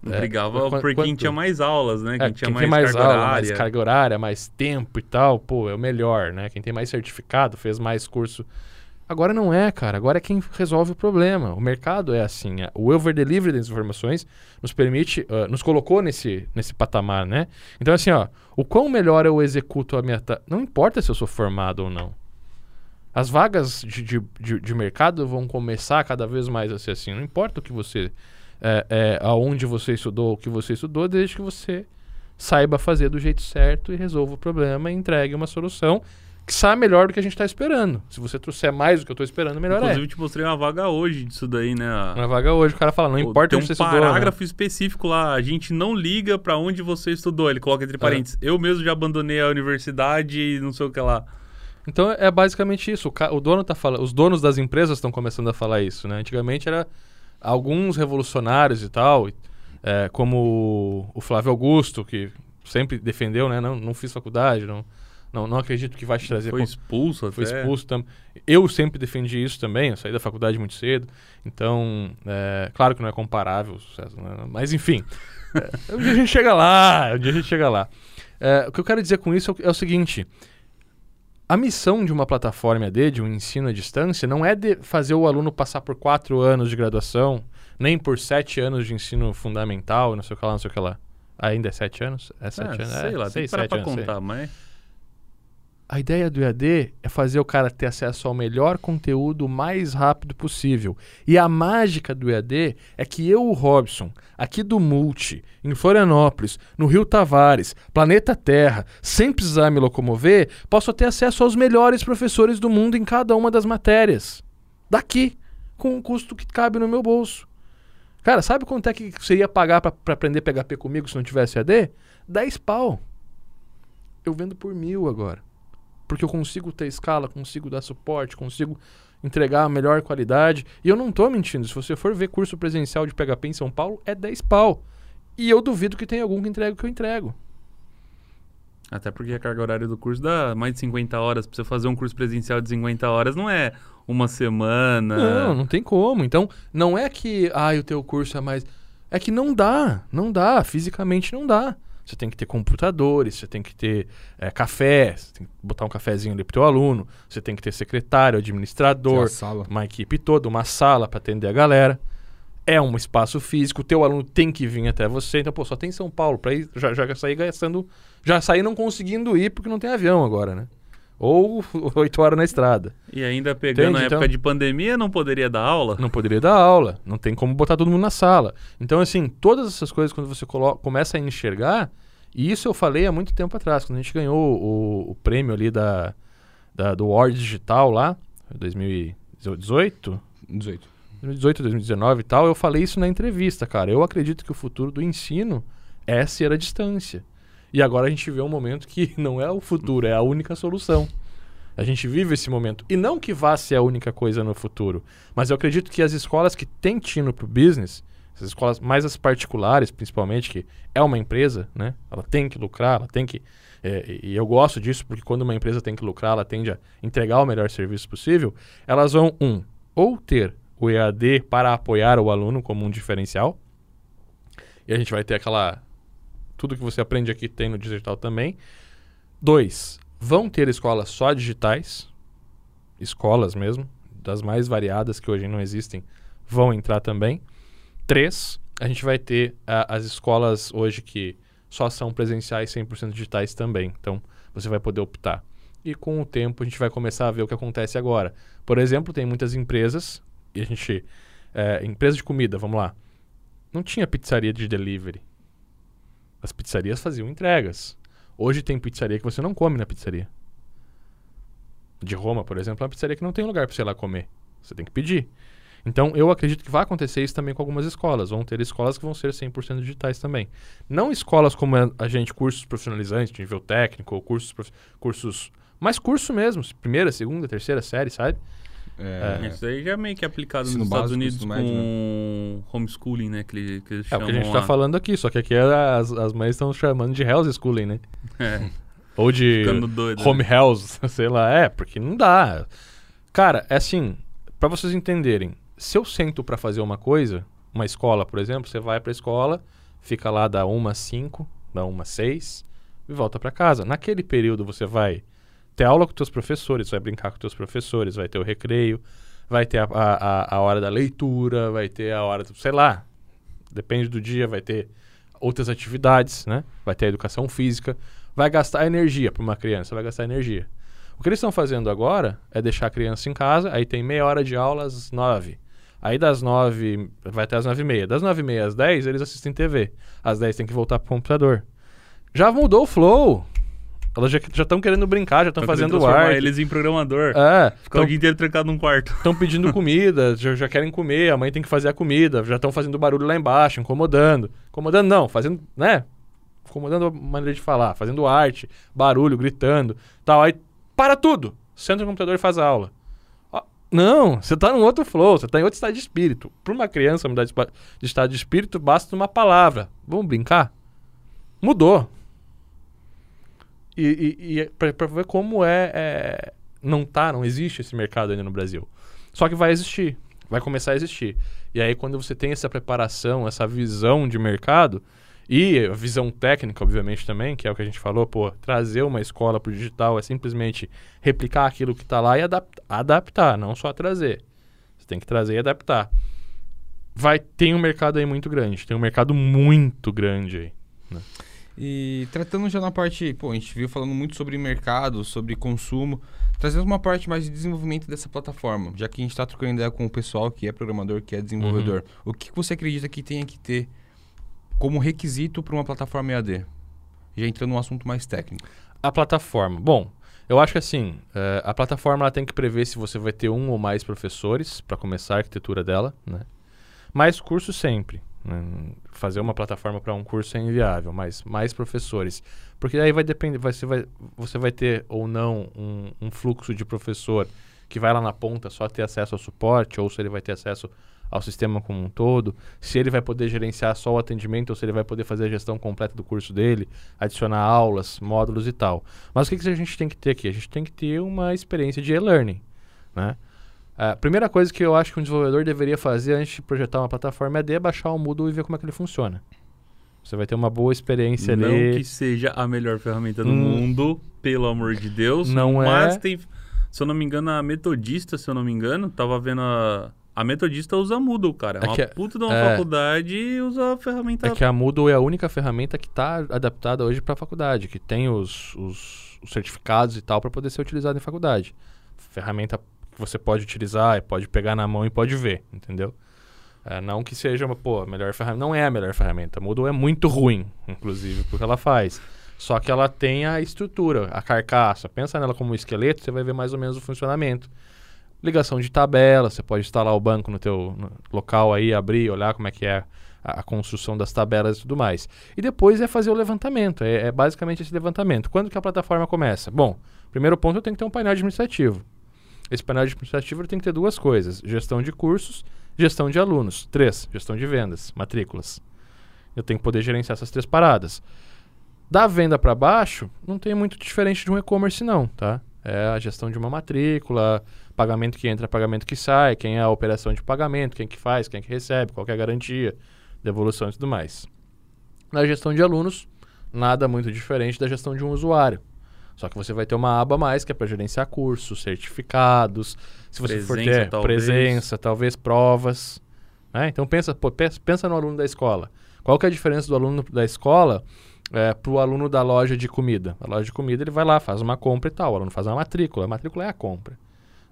Brigava é, por quem tinha mais aulas, né? Quem, é, tinha quem mais, mais carga aula, horária. mais carga horária, mais tempo e tal, pô, é o melhor, né? Quem tem mais certificado, fez mais curso Agora não é, cara. Agora é quem resolve o problema. O mercado é assim. É, o over delivery das informações nos permite, uh, nos colocou nesse, nesse patamar, né? Então, assim, ó, o quão melhor eu executo a minha. Não importa se eu sou formado ou não. As vagas de, de, de, de mercado vão começar cada vez mais a ser assim. Não importa o que você. É, é, aonde você estudou, o que você estudou, desde que você saiba fazer do jeito certo e resolva o problema e entregue uma solução que sai melhor do que a gente está esperando. Se você trouxer mais do que eu estou esperando, melhor Inclusive, é. Inclusive, te mostrei uma vaga hoje disso daí, né? Uma vaga hoje, o cara fala, não importa onde um você estudou. Tem um parágrafo né? específico lá, a gente não liga para onde você estudou. Ele coloca entre é. parênteses. É. Eu mesmo já abandonei a universidade e não sei o que lá. Então é basicamente isso. O, o dono tá falando, os donos das empresas estão começando a falar isso, né? Antigamente era alguns revolucionários e tal, é, como o Flávio Augusto, que sempre defendeu, né? Não, não fiz faculdade, não não, não acredito que vai te trazer. Foi expulso Foi até. expulso também. Eu sempre defendi isso também. Eu saí da faculdade muito cedo. Então, é, claro que não é comparável, né? mas enfim. é, um dia a gente chega lá. Um dia a gente chega lá. É, o que eu quero dizer com isso é o, é seguinte. A missão de uma plataforma AD, de um ensino à distância, não é de fazer o aluno passar por quatro anos de graduação, nem por sete anos de ensino fundamental, não sei o que lá, não sei o que lá. Ainda é sete anos? É sete é, anos? Sei é, lá, seis, tem que sete pra anos, contar, sei. mas... A ideia do EAD é fazer o cara ter acesso ao melhor conteúdo o mais rápido possível. E a mágica do EAD é que eu, o Robson, aqui do Multi, em Florianópolis, no Rio Tavares, planeta Terra, sem precisar me locomover, posso ter acesso aos melhores professores do mundo em cada uma das matérias. Daqui, com um custo que cabe no meu bolso. Cara, sabe quanto é que você ia pagar para aprender PHP comigo se não tivesse EAD? 10 pau. Eu vendo por mil agora porque eu consigo ter escala, consigo dar suporte, consigo entregar a melhor qualidade. E eu não estou mentindo. Se você for ver curso presencial de PHP em São Paulo, é 10 pau. E eu duvido que tenha algum que entregue o que eu entrego. Até porque a carga horária do curso dá mais de 50 horas. Pra você fazer um curso presencial de 50 horas não é uma semana. Não, não tem como. Então, não é que, ah, o teu curso é mais. É que não dá. Não dá. Fisicamente não dá. Você tem que ter computadores, você tem que ter é, café, você tem que botar um cafezinho ali pro teu aluno, você tem que ter secretário, administrador, uma equipe toda, uma sala para atender a galera. É um espaço físico, o teu aluno tem que vir até você. Então, pô, só tem São Paulo para ir, já, já sair gastando, já sair não conseguindo ir porque não tem avião agora, né? Ou oito horas na estrada. E ainda pegando Entende? a época então, de pandemia, não poderia dar aula? Não poderia dar aula. Não tem como botar todo mundo na sala. Então, assim, todas essas coisas, quando você coloca, começa a enxergar, e isso eu falei há muito tempo atrás, quando a gente ganhou o, o prêmio ali da, da, do Word Digital lá, 2018? 18. 2018, 2019 e tal, eu falei isso na entrevista, cara. Eu acredito que o futuro do ensino é ser a distância. E agora a gente vê um momento que não é o futuro, é a única solução. A gente vive esse momento. E não que vá ser a única coisa no futuro, mas eu acredito que as escolas que têm tino para o business, essas escolas mais as particulares, principalmente, que é uma empresa, né? Ela tem que lucrar, ela tem que. É, e eu gosto disso porque quando uma empresa tem que lucrar, ela tende a entregar o melhor serviço possível. Elas vão, um, ou ter o EAD para apoiar o aluno como um diferencial. E a gente vai ter aquela tudo que você aprende aqui tem no digital também. Dois, vão ter escolas só digitais, escolas mesmo, das mais variadas que hoje não existem, vão entrar também. Três, a gente vai ter as escolas hoje que só são presenciais 100% digitais também. Então, você vai poder optar. E com o tempo a gente vai começar a ver o que acontece agora. Por exemplo, tem muitas empresas, e a gente. É, empresa de comida, vamos lá. Não tinha pizzaria de delivery. As pizzarias faziam entregas. Hoje tem pizzaria que você não come na pizzaria. De Roma, por exemplo, é uma pizzaria que não tem lugar para você ir lá comer. Você tem que pedir. Então, eu acredito que vai acontecer isso também com algumas escolas. Vão ter escolas que vão ser 100% digitais também. Não escolas como a gente, cursos profissionalizantes, de nível técnico, ou cursos, cursos... Mas curso mesmo, primeira, segunda, terceira série, sabe? É. Isso aí já é meio que aplicado nos Estados Unidos com médio, né? homeschooling, né? Que, que é o que a gente está falando aqui, só que aqui é as, as mães estão chamando de house schooling, né? É. Ou de doido, home né? house, sei lá. É, porque não dá. Cara, é assim, para vocês entenderem, se eu sento para fazer uma coisa, uma escola, por exemplo, você vai para a escola, fica lá da 1 às 5, da 1 às 6 e volta para casa. Naquele período você vai ter aula com teus professores, vai brincar com teus professores, vai ter o recreio, vai ter a, a, a hora da leitura, vai ter a hora, sei lá, depende do dia, vai ter outras atividades, né? Vai ter a educação física, vai gastar energia para uma criança, vai gastar energia. O que eles estão fazendo agora é deixar a criança em casa, aí tem meia hora de aula às nove. Aí das nove, vai até às nove e meia. Das nove e meia às dez, eles assistem TV. Às dez tem que voltar pro computador. Já mudou o flow. Elas já estão querendo brincar, já estão fazendo arte. eles em programador. É. Ficar o dia inteiro trancado num quarto. Estão pedindo comida, já, já, querem comer, a mãe tem que fazer a comida, já estão fazendo barulho lá embaixo, incomodando. Incomodando não, fazendo, né? Incomodando a maneira de falar, fazendo arte, barulho, gritando, tal. Aí para tudo, senta no computador e faz a aula. Não, você está num outro flow, você está em outro estado de espírito. Para uma criança mudar de estado de espírito, basta uma palavra. Vamos brincar? Mudou. E, e, e é para ver como é, é, Não tá, não existe esse mercado ainda no Brasil. Só que vai existir. Vai começar a existir. E aí, quando você tem essa preparação, essa visão de mercado, e a visão técnica, obviamente, também, que é o que a gente falou, pô, trazer uma escola para o digital é simplesmente replicar aquilo que está lá e adap adaptar, não só trazer. Você tem que trazer e adaptar. Vai, tem um mercado aí muito grande, tem um mercado muito grande aí. Né? E tratando já na parte, pô, a gente viu falando muito sobre mercado, sobre consumo, trazendo uma parte mais de desenvolvimento dessa plataforma, já que a gente está trocando ideia com o pessoal que é programador, que é desenvolvedor. O que você acredita que tenha que ter como requisito para uma plataforma EAD? Já entrando num assunto mais técnico. A plataforma. Bom, eu acho que assim, eh, a plataforma ela tem que prever se você vai ter um ou mais professores para começar a arquitetura dela, né? Mais cursos sempre. Né? Fazer uma plataforma para um curso é inviável, mas mais professores. Porque aí vai depender, você, vai, você vai ter ou não um, um fluxo de professor que vai lá na ponta só ter acesso ao suporte, ou se ele vai ter acesso ao sistema como um todo, se ele vai poder gerenciar só o atendimento ou se ele vai poder fazer a gestão completa do curso dele, adicionar aulas, módulos e tal. Mas o que, que a gente tem que ter aqui? A gente tem que ter uma experiência de e-learning, né? A primeira coisa que eu acho que um desenvolvedor deveria fazer antes de projetar uma plataforma é de baixar o Moodle e ver como é que ele funciona. Você vai ter uma boa experiência Não ali. que seja a melhor ferramenta do Hum. mundo, pelo amor de Deus. Não mas é. tem. Se eu não me engano, a Metodista, se eu não me engano, tava vendo a. A Metodista usa Moodle, cara. É É uma que- puta de uma é. faculdade e usa a ferramenta. É que a Moodle é a única ferramenta que está adaptada hoje para a faculdade, que tem os, os- os certificados e tal para poder ser utilizada em faculdade. Ferramenta você pode utilizar, pode pegar na mão e pode ver, entendeu? É, não que seja pô, a melhor ferramenta. Não é a melhor ferramenta. A Moodle é muito ruim, inclusive, porque ela faz. Só que ela tem a estrutura, a carcaça. Pensa nela como um esqueleto, você vai ver mais ou menos o funcionamento. Ligação de tabela, você pode instalar o banco no teu no local aí, abrir, olhar como é que é a, a construção das tabelas e tudo mais. E depois é fazer o levantamento, é, é basicamente esse levantamento. Quando que a plataforma começa? Bom, primeiro ponto eu tenho que ter um painel administrativo. Esse painel administrativo tem que ter duas coisas: gestão de cursos, gestão de alunos. Três, gestão de vendas, matrículas. Eu tenho que poder gerenciar essas três paradas. Da venda para baixo, não tem muito diferente de um e-commerce, não, tá? É a gestão de uma matrícula, pagamento que entra, pagamento que sai, quem é a operação de pagamento, quem que faz, quem que recebe, qual que é a garantia, devolução e tudo mais. Na gestão de alunos, nada muito diferente da gestão de um usuário. Só que você vai ter uma aba a mais que é para gerenciar cursos, certificados, se você for Presença, ter talvez. presença, talvez provas. né? Então pensa, pô, pensa, pensa no aluno da escola. Qual que é a diferença do aluno da escola é, para o aluno da loja de comida? A loja de comida ele vai lá, faz uma compra e tal. O aluno faz uma matrícula. A matrícula é a compra,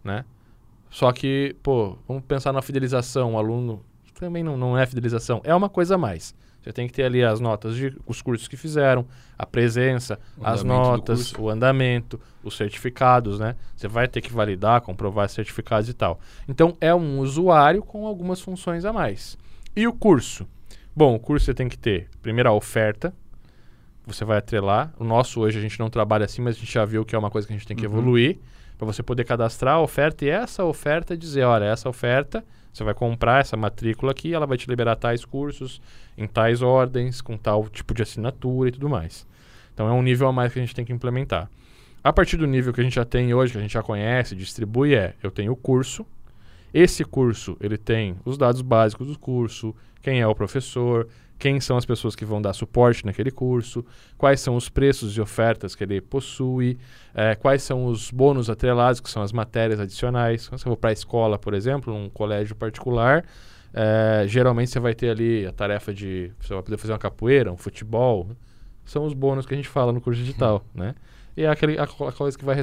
né? Só que, pô, vamos pensar na fidelização. O aluno também não, não é fidelização, é uma coisa a mais. Você tem que ter ali as notas de os cursos que fizeram, a presença, O as notas, o andamento, os certificados, né? Você vai ter que validar, comprovar certificados e tal. Então é um usuário com algumas funções a mais. E o curso? Bom, o curso você tem que ter, primeiro, a oferta. Você vai atrelar. O nosso hoje a gente não trabalha assim, mas a gente já viu que é uma coisa que a gente tem que Uhum. evoluir. Para você poder cadastrar a oferta e essa oferta dizer, olha, essa oferta, você vai comprar essa matrícula aqui, ela vai te liberar tais cursos, em tais ordens, com tal tipo de assinatura e tudo mais. Então é um nível a mais que a gente tem que implementar. A partir do nível que a gente já tem hoje, que a gente já conhece, distribui, é, eu tenho o curso, esse curso, ele tem os dados básicos do curso, quem é o professor, quem são as pessoas que vão dar suporte naquele curso, quais são os preços e ofertas que ele possui, eh, quais são os bônus atrelados, que são as matérias adicionais. Quando você for para a escola, por exemplo, num colégio particular, eh, geralmente você vai ter ali a tarefa de você vai poder fazer uma capoeira, um futebol. São os bônus que a gente fala no curso digital, né? E é aquele, a, a coisa que vai,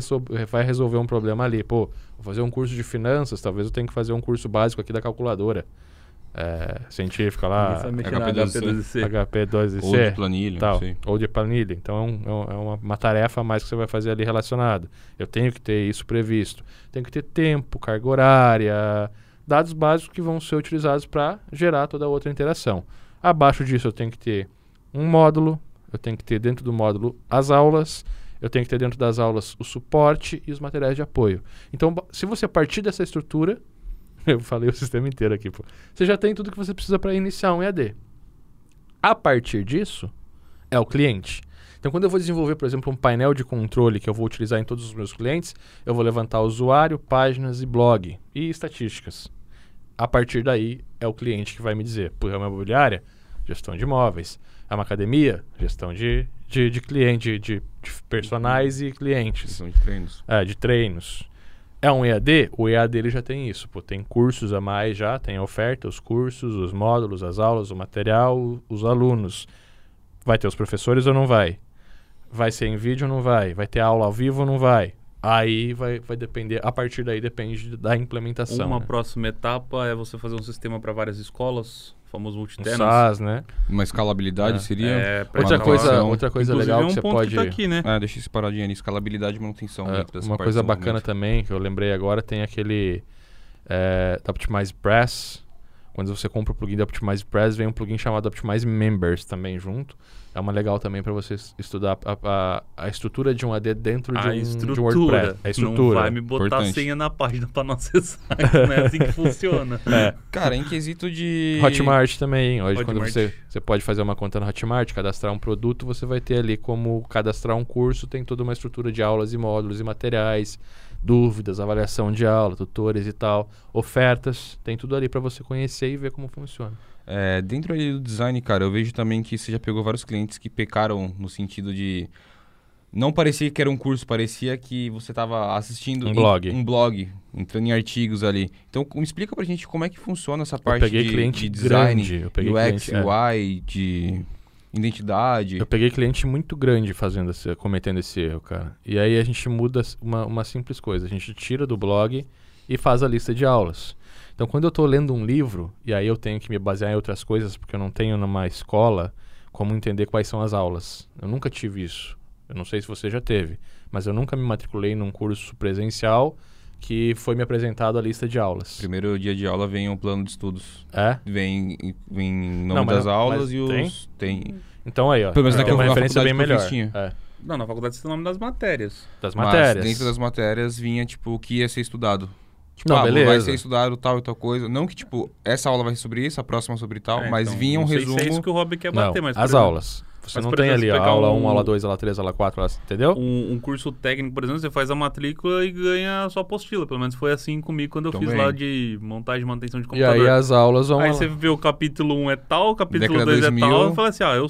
vai resolver um problema ali. Pô, vou fazer um curso de finanças, talvez eu tenha que fazer um curso básico aqui da calculadora eh, científica lá, Ninguém sabe mexer na HP12C. HP12C. Ou de HP2C, planilha, tal, ou de planilha. Então é, um- é um- é uma, uma tarefa a mais que você vai fazer ali relacionada. Eu tenho que ter isso previsto. Tenho que ter tempo, carga horária, dados básicos que vão ser utilizados para gerar toda a outra interação. Abaixo disso eu tenho que ter um módulo, eu tenho que ter dentro do módulo as aulas, eu tenho que ter dentro das aulas o suporte e os materiais de apoio. Então, se você partir dessa estrutura, eu falei o sistema inteiro aqui, pô, você já tem tudo que você precisa para iniciar um EAD. A partir disso, é o cliente. Então, quando eu vou desenvolver, por exemplo, um painel de controle que eu vou utilizar em todos os meus clientes, eu vou levantar usuário, páginas e blog e estatísticas. A partir daí, é o cliente que vai me dizer, por é uma imobiliária, gestão de imóveis. É uma academia, gestão de, de, de cliente, de, de personagens e clientes. São de treinos. É, de treinos. É um EAD? O EAD ele já tem isso. Pô, tem cursos a mais já, tem a oferta, os cursos, os módulos, as aulas, o material, os alunos. Vai ter os professores ou não vai? Vai ser em vídeo ou não vai? Vai ter aula ao vivo ou não vai? Aí vai, vai depender, a partir daí depende da implementação. Uma né? próxima etapa é você fazer um sistema para várias escolas, o famoso Um multitenas. SAS, né? Uma escalabilidade É. seria. É, pra Outra coisa, outra coisa Inclusive, legal é um que você ponto pode. que tá aqui, né? Ah, deixa esse paradinho ali, escalabilidade e manutenção. É, uma parte coisa bacana também, que eu lembrei agora, tem aquele é, da Optimize Press. Quando você compra o plugin da Optimize Press, vem um plugin chamado Optimize Members também junto. É uma legal também para você estudar a, a, a estrutura de um AD dentro de A um, de um estrutura. WordPress. A estrutura. Não vai me botar Importante. a senha na página pra não acessar. Não é assim que funciona. É. Cara, em quesito de. Hotmart também. Hoje, quando Hotmart. você, você pode fazer uma conta no Hotmart, cadastrar um produto, você vai ter ali como cadastrar um curso, tem toda uma estrutura de aulas e módulos e materiais, dúvidas, avaliação de aula, tutores e tal, ofertas, tem tudo ali para você conhecer e ver como funciona. É, dentro ali do design, cara, eu vejo também que você já pegou vários clientes que pecaram no sentido de. Não parecia que era um curso, parecia que você estava assistindo Um em- blog. um blog, entrando em artigos ali. Então, explica pra gente como é que funciona essa parte peguei de, cliente de design, grande, eu peguei UX, cliente, é. UI, de identidade. Eu peguei cliente muito grande fazendo esse, cometendo esse erro, cara. E aí a gente muda uma, uma simples coisa. A gente tira do blog e faz a lista de aulas. Então, quando eu estou lendo um livro, e aí eu tenho que me basear em outras coisas, porque eu não tenho numa escola como entender quais são as aulas. Eu nunca tive isso. Eu não sei se você já teve, mas eu nunca me matriculei num curso presencial que foi me apresentado a lista de aulas. Primeiro dia de aula vem um plano de estudos. É? Vem, vem nome Não, mas- das aulas mas e os. Tem. Então aí, ó. Pelo menos tem naquela uma referência bem faculdade melhor. É, Não, na faculdade você tem o nome das matérias. das Mas matérias. dentro das matérias vinha, tipo, o que ia ser estudado. Tipo, Não, ah, vai beleza. ser estudado tal e tal coisa. Não que, tipo, essa aula vai ser sobre isso, a próxima sobre tal, É, mas então, vinha um não sei resumo. Se é isso que o Hobby quer Não, bater, mas. por as exemplo, aulas. Você mas, não tem exemplo, ali a aula um- 1, aula 2, aula 3, aula 4, aula- entendeu? Um, um curso técnico, por exemplo, você faz a matrícula e ganha a sua apostila. Pelo menos foi assim comigo quando eu fiz Também. lá de montagem e manutenção de E computador. aí as aulas vão... Aí você vê o capítulo 1 é tal, o capítulo Década 2 é 2000. tal, e fala assim, ah, eu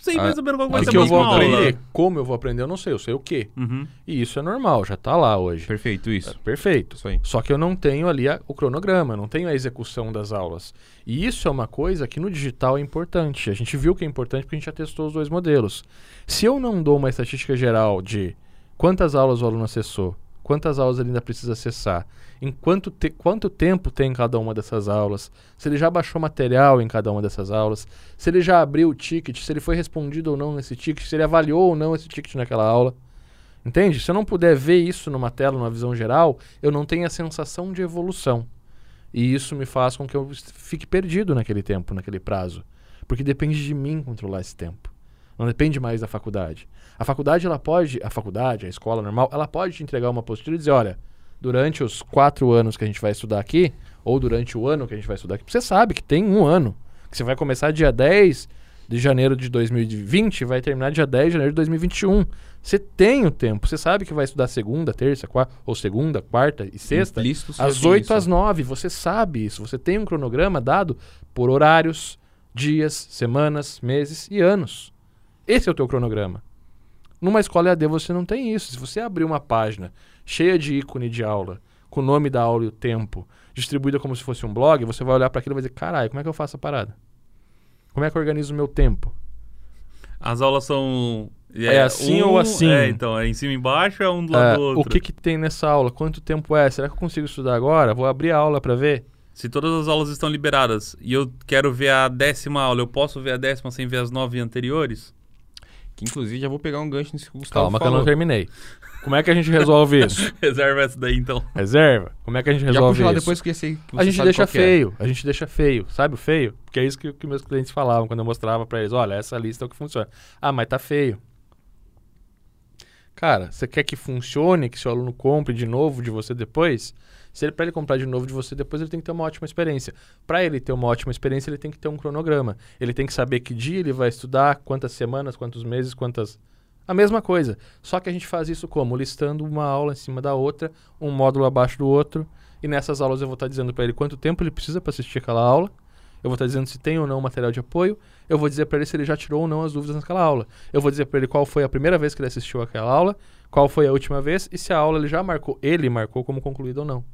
sei mais Ah, ou menos qual O vai as que, eu vou aula. aprender? Como eu vou aprender, eu não sei. Eu sei o quê. Uhum. E isso é normal, já tá lá hoje. Perfeito, isso. É, Perfeito. Isso aí. Só que eu não tenho ali a- o cronograma, não tenho a execução das aulas. E isso é uma coisa que no digital é importante. A gente viu que é importante porque a gente já testou os dois modelos. Se eu não dou uma estatística geral de quantas aulas o aluno acessou, quantas aulas ele ainda precisa acessar, em quanto, te- quanto tempo tem cada uma dessas aulas, se ele já baixou material em cada uma dessas aulas, se ele já abriu o ticket, se ele foi respondido ou não nesse ticket, se ele avaliou ou não esse ticket naquela aula. Entende? Se eu não puder ver isso numa tela, numa visão geral, eu não tenho a sensação de evolução. E isso me faz com que eu fique perdido naquele tempo, naquele prazo. Porque depende de mim controlar esse tempo. Não depende mais da faculdade. A faculdade, ela pode, a faculdade, a escola normal, ela pode te entregar uma apostila e dizer, olha, durante os quatro anos que a gente vai estudar aqui, ou durante o ano que a gente vai estudar aqui, você sabe que tem um ano, que você vai começar dia 10 de janeiro de 2020 e vai terminar dia 10 de janeiro de 2021. Você tem o tempo, você sabe que vai estudar segunda, terça, quarta, ou segunda, quarta e sexta, Implícito às seja 8 isso. às 9, você sabe isso. Você tem um cronograma dado por horários, dias, semanas, meses e anos. Esse é o teu cronograma. Numa escola EAD você não tem isso. Se você abrir uma página cheia de ícone de aula, com o nome da aula e o tempo, distribuída como se fosse um blog, você vai olhar para aquilo e vai dizer: caralho, como é que eu faço a parada? Como é que eu organizo o meu tempo? As aulas são. É assim ou assim? É, então, é em cima e embaixo, é um do lado É, do outro. o que, que tem nessa aula? Quanto tempo é? Será que eu consigo estudar agora? Vou abrir a aula para ver? Se todas as aulas estão liberadas e eu quero ver a décima aula, eu posso ver a décima sem ver as nove anteriores? Que inclusive já vou pegar um gancho nesse que o Gustavo Calma que eu falou. não terminei. Como é que a gente resolve isso? Reserva essa daí, então. Reserva? Como é que a gente Já resolve puxa lá isso? depois que sei que a gente sabe deixa é. feio, a gente deixa feio, sabe o feio? Porque é isso que, que meus clientes falavam quando eu mostrava pra eles, olha, essa lista é o que funciona. Ah, mas tá feio. Cara, você quer que funcione, que seu aluno compre de novo de você depois? Se ele para ele comprar de novo de você depois, ele tem que ter uma ótima experiência. Para ele ter uma ótima experiência, ele tem que ter um cronograma. Ele tem que saber que dia ele vai estudar, quantas semanas, quantos meses, quantas a mesma coisa. Só que a gente faz isso como? Listando uma aula em cima da outra, um módulo abaixo do outro. E nessas aulas eu vou estar dizendo para ele quanto tempo ele precisa para assistir aquela aula. Eu vou estar dizendo se tem ou não material de apoio. Eu vou dizer para ele se ele já tirou ou não as dúvidas naquela aula. Eu vou dizer para ele qual foi a primeira vez que ele assistiu aquela aula, qual foi a última vez e se a aula ele já marcou, ele marcou como concluída ou não.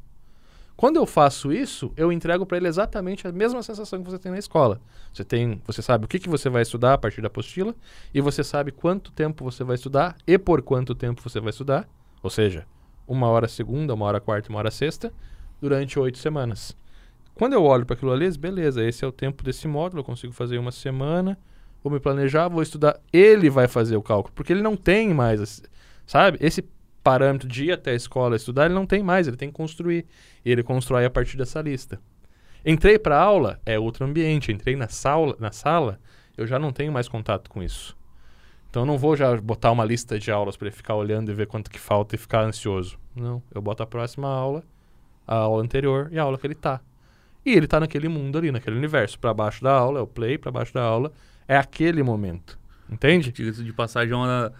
Quando eu faço isso, eu entrego para ele exatamente a mesma sensação que você tem na escola. Você tem, você sabe o que, que você vai estudar a partir da apostila e você sabe quanto tempo você vai estudar e por quanto tempo você vai estudar. Ou seja, uma hora segunda, uma hora quarta, uma hora sexta, durante oito semanas. Quando eu olho para aquilo ali, beleza, esse é o tempo desse módulo, eu consigo fazer uma semana, vou me planejar, vou estudar. Ele vai fazer o cálculo, porque ele não tem mais, sabe? Esse parâmetro de ir até a escola estudar, ele não tem mais, ele tem que construir. E ele constrói a partir dessa lista. Entrei para aula, é outro ambiente. Entrei na sala, na sala, eu já não tenho mais contato com isso. Então eu não vou já botar uma lista de aulas para ele ficar olhando e ver quanto que falta e ficar ansioso. Não, eu boto a próxima aula, a aula anterior e a aula que ele tá. E ele tá naquele mundo ali, naquele universo. Para baixo da aula é o play, para baixo da aula é aquele momento. Entende? Diga-se de passagem, é uma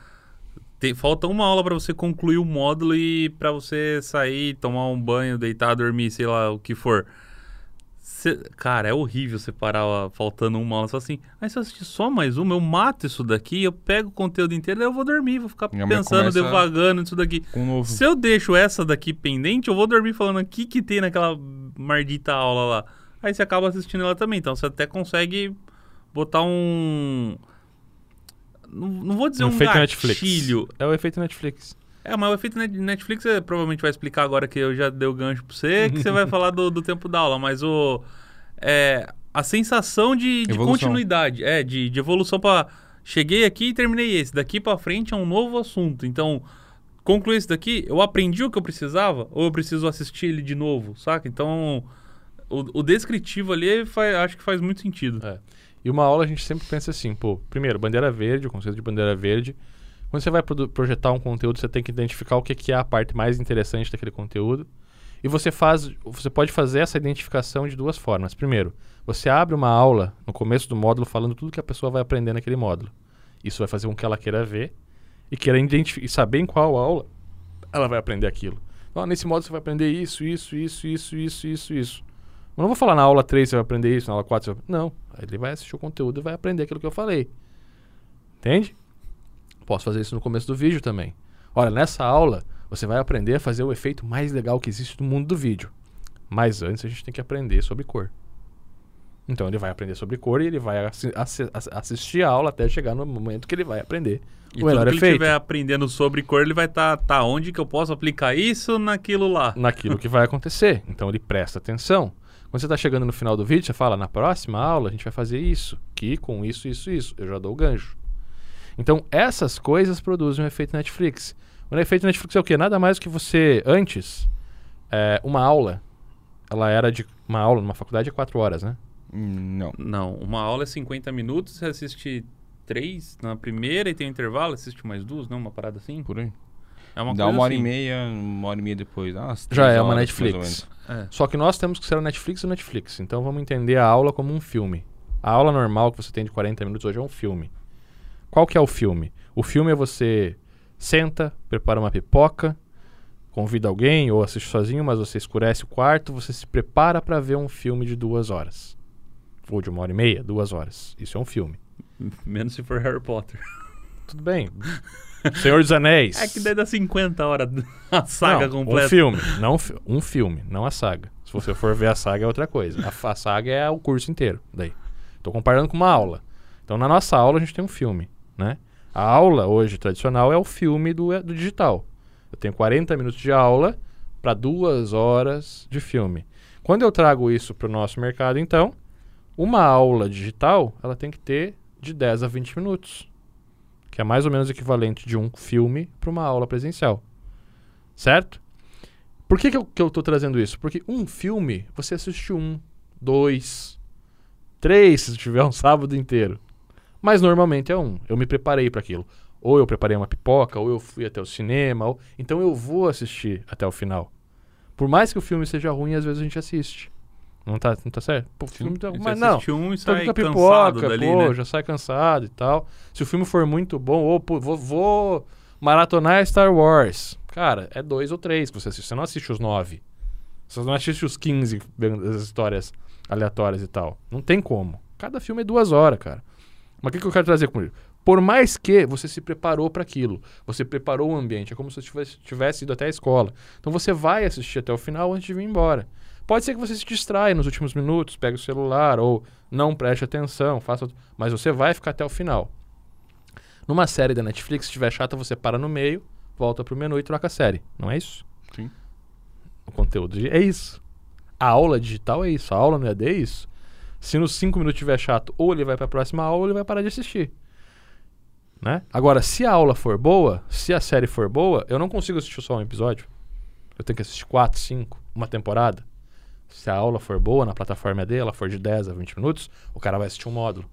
tem, falta uma aula para você concluir o módulo e para você sair, tomar um banho, deitar, dormir, sei lá o que for. Cê, cara, é horrível você parar ó, faltando uma aula. Só assim, mas se eu assistir só mais uma, eu mato isso daqui, eu pego o conteúdo inteiro, daí eu vou dormir, vou ficar pensando, devagando nisso daqui. Se eu deixo essa daqui pendente, eu vou dormir falando o que, que tem naquela mardita aula lá. Aí você acaba assistindo ela também. Então você até consegue botar um não, não vou dizer um, um efeito gatilho. Netflix. É o efeito Netflix. É, mas o efeito Netflix você provavelmente vai explicar agora que eu já dei o gancho pra você, que você vai falar do, do tempo da aula, mas o. É, a sensação de, de continuidade, é, de, de evolução para Cheguei aqui e terminei esse. Daqui para frente é um novo assunto. Então, concluí esse daqui, eu aprendi o que eu precisava, ou eu preciso assistir ele de novo, saca? Então, o, o descritivo ali faz, acho que faz muito sentido. É. E uma aula a gente sempre pensa assim, pô, primeiro, bandeira verde, o conceito de bandeira verde. Quando você vai pro projetar um conteúdo, você tem que identificar o que, que é a parte mais interessante daquele conteúdo. E você faz, você pode fazer essa identificação de duas formas. Primeiro, você abre uma aula no começo do módulo falando tudo que a pessoa vai aprender naquele módulo. Isso vai fazer com que ela queira ver e queira identificar, saber em qual aula ela vai aprender aquilo. Então, nesse módulo você vai aprender isso, isso, isso, isso, isso, isso, isso. Eu não vou falar na aula 3 você vai aprender isso, na aula 4 você vai... Não. Ele vai assistir o conteúdo e vai aprender aquilo que eu falei. Entende? Posso fazer isso no começo do vídeo também. Olha, nessa aula você vai aprender a fazer o efeito mais legal que existe no mundo do vídeo. Mas antes a gente tem que aprender sobre cor. Então ele vai aprender sobre cor e ele vai assi assi assistir a aula até chegar no momento que ele vai aprender e o melhor que efeito. ele estiver aprendendo sobre cor, ele vai estar tá, tá onde que eu posso aplicar isso naquilo lá. Naquilo que vai acontecer. Então ele presta atenção. Quando você está chegando no final do vídeo, você fala, na próxima aula a gente vai fazer isso, que com isso, isso, isso. Eu já dou o gancho. Então, essas coisas produzem um efeito Netflix. O efeito Netflix é o quê? Nada mais do que você, antes, é, uma aula, ela era de uma aula numa faculdade de quatro horas, né? Não. Não, uma aula é 50 minutos, você assiste três na primeira e tem um intervalo, assiste mais duas, não? Uma parada assim? Por aí. É uma Dá uma hora assim. e meia, uma hora e meia depois. Ah, Já é uma Netflix. É. Só que nós temos que ser a Netflix ou Netflix. Então vamos entender a aula como um filme. A aula normal que você tem de 40 minutos hoje é um filme. Qual que é o filme? O filme é você senta, prepara uma pipoca, convida alguém ou assiste sozinho, mas você escurece o quarto, você se prepara para ver um filme de duas horas. Ou de uma hora e meia, duas horas. Isso é um filme. Menos se for Harry Potter. Tudo bem. Senhor dos Anéis. É que daí dá 50 horas a saga não, completa. Um filme, não um filme, não a saga. Se você for ver a saga é outra coisa. A, a saga é o curso inteiro. Daí. Tô comparando com uma aula. Então na nossa aula a gente tem um filme, né? A aula hoje tradicional é o filme do, do digital. Eu tenho 40 minutos de aula para duas horas de filme. Quando eu trago isso para o nosso mercado, então, uma aula digital ela tem que ter de 10 a 20 minutos que é mais ou menos equivalente de um filme para uma aula presencial. Certo? Por que, que, eu, tô trazendo isso? Porque um filme, você assiste um, dois, três, se tiver um sábado inteiro. Mas normalmente é um. Eu me preparei para aquilo. Ou eu preparei uma pipoca, ou eu fui até o cinema. Ou... Então eu vou assistir até o final. Por mais que o filme seja ruim, às vezes a gente assiste. Não tá, não tá certo? Pô, o filme tá... Mas não. Um e sai pipoca, dali, pô, né? já sai cansado e tal. Se o filme for muito bom, ou pô, vou, vou maratonar Star Wars. Cara, é dois ou três que você assiste. Você não assiste os nove. Você não assiste os 15 das histórias aleatórias e tal. Não tem como. Cada filme é duas horas, cara. Mas o que, que eu quero trazer com isso? Por mais que você se preparou para aquilo, você preparou o ambiente, é como se você tivesse, tivesse ido até a escola. Então você vai assistir até o final antes de vir embora. Pode ser que você se distraia nos últimos minutos, pegue o celular ou não preste atenção, faça, mas você vai ficar até o final. Numa série da Netflix, se estiver chata, você para no meio, volta pro menu e troca a série. Não é isso? Sim. O conteúdo de- é isso. A aula digital é isso. A aula no EAD é isso. Se nos 5 minutos estiver chato, ou ele vai para a próxima aula ou ele vai parar de assistir. Né? Agora, se a aula for boa, se a série for boa, eu não consigo assistir só um episódio. Eu tenho que assistir 4, 5, uma temporada. Se a aula for boa na plataforma EAD, ela for de 10 a 20 minutos, o cara vai assistir um módulo.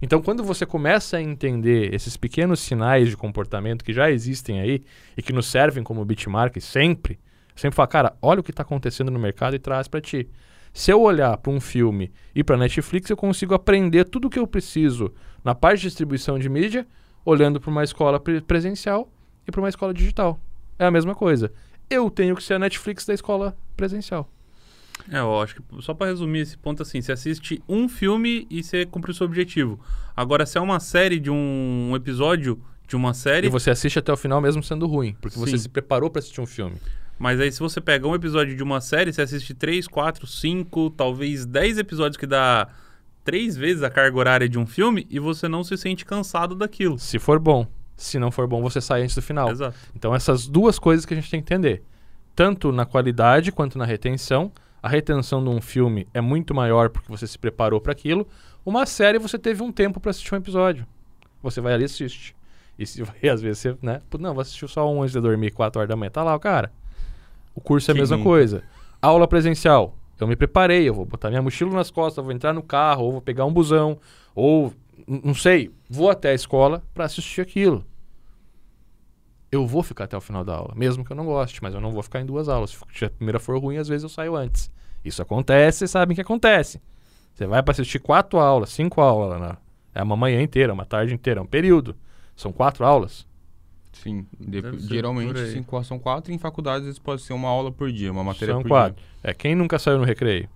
Então, quando você começa a entender esses pequenos sinais de comportamento que já existem aí e que nos servem como benchmark sempre, sempre fala, cara, olha o que está acontecendo no mercado e traz para ti. Se eu olhar para um filme e para Netflix, eu consigo aprender tudo o que eu preciso na parte de distribuição de mídia, olhando para uma escola pre- presencial e para uma escola digital. É a mesma coisa. Eu tenho que ser a Netflix da escola presencial. É, eu acho que só pra resumir esse ponto assim, você assiste um filme e você cumpre o seu objetivo. Agora, se é uma série de um, um episódio de uma série, E você assiste até o final mesmo sendo ruim, porque você Sim. se preparou para assistir um filme. mas aí se você pega um episódio de uma série, você assiste três, quatro, cinco, talvez dez episódios que dá três vezes a carga horária de um filme e você não se sente cansado daquilo. Se for bom. Se não for bom, você sai antes do final. Exato. Então, essas duas coisas que a gente tem que entender. Tanto na qualidade quanto na retenção. A retenção de um filme é muito maior porque você se preparou para aquilo. Uma série, você teve um tempo para assistir um episódio. Você vai ali e assiste. E, se, e às vezes você, né? Não, vou assistir só um antes de dormir, 4 horas da manhã. Tá lá o cara. O curso é a mesma nunca? coisa. Aula presencial. Eu me preparei, eu vou botar minha mochila nas costas, vou entrar no carro, ou vou pegar um busão, ou não sei, vou até a escola para assistir aquilo eu vou ficar até o final da aula, mesmo que eu não goste, mas eu não vou ficar em duas aulas. Se a primeira for ruim, às vezes eu saio antes. Isso acontece, vocês sabem que acontece. Você vai para assistir quatro aulas, cinco aulas, né? é uma manhã inteira, uma tarde inteira, é um período. São quatro aulas. Sim. Geralmente cinco, são quatro. Em faculdades, pode ser uma aula por dia, uma matéria São por quatro. dia. É, quem nunca saiu no recreio?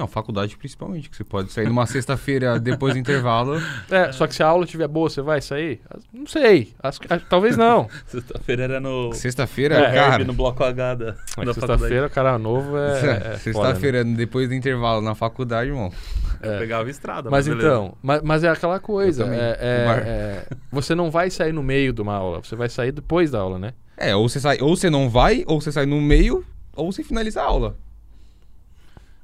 Não, faculdade principalmente, que você pode sair numa sexta-feira depois do intervalo. É, só que se a aula estiver boa, você vai sair? Não sei. As- talvez não. Sexta-feira era no. Sexta-feira, É, cara. no bloco H da, Mas da Sexta-feira, cara novo é. é né? Sexta-feira, depois do intervalo na faculdade, irmão. faculdade. Pegava estrada. Mas beleza. então, mas, mas é aquela coisa. É- é- é- você não vai sair no meio de uma aula, você vai sair depois da aula, né? É, ou você sai, ou você não vai, ou você sai no meio, ou você finaliza a aula.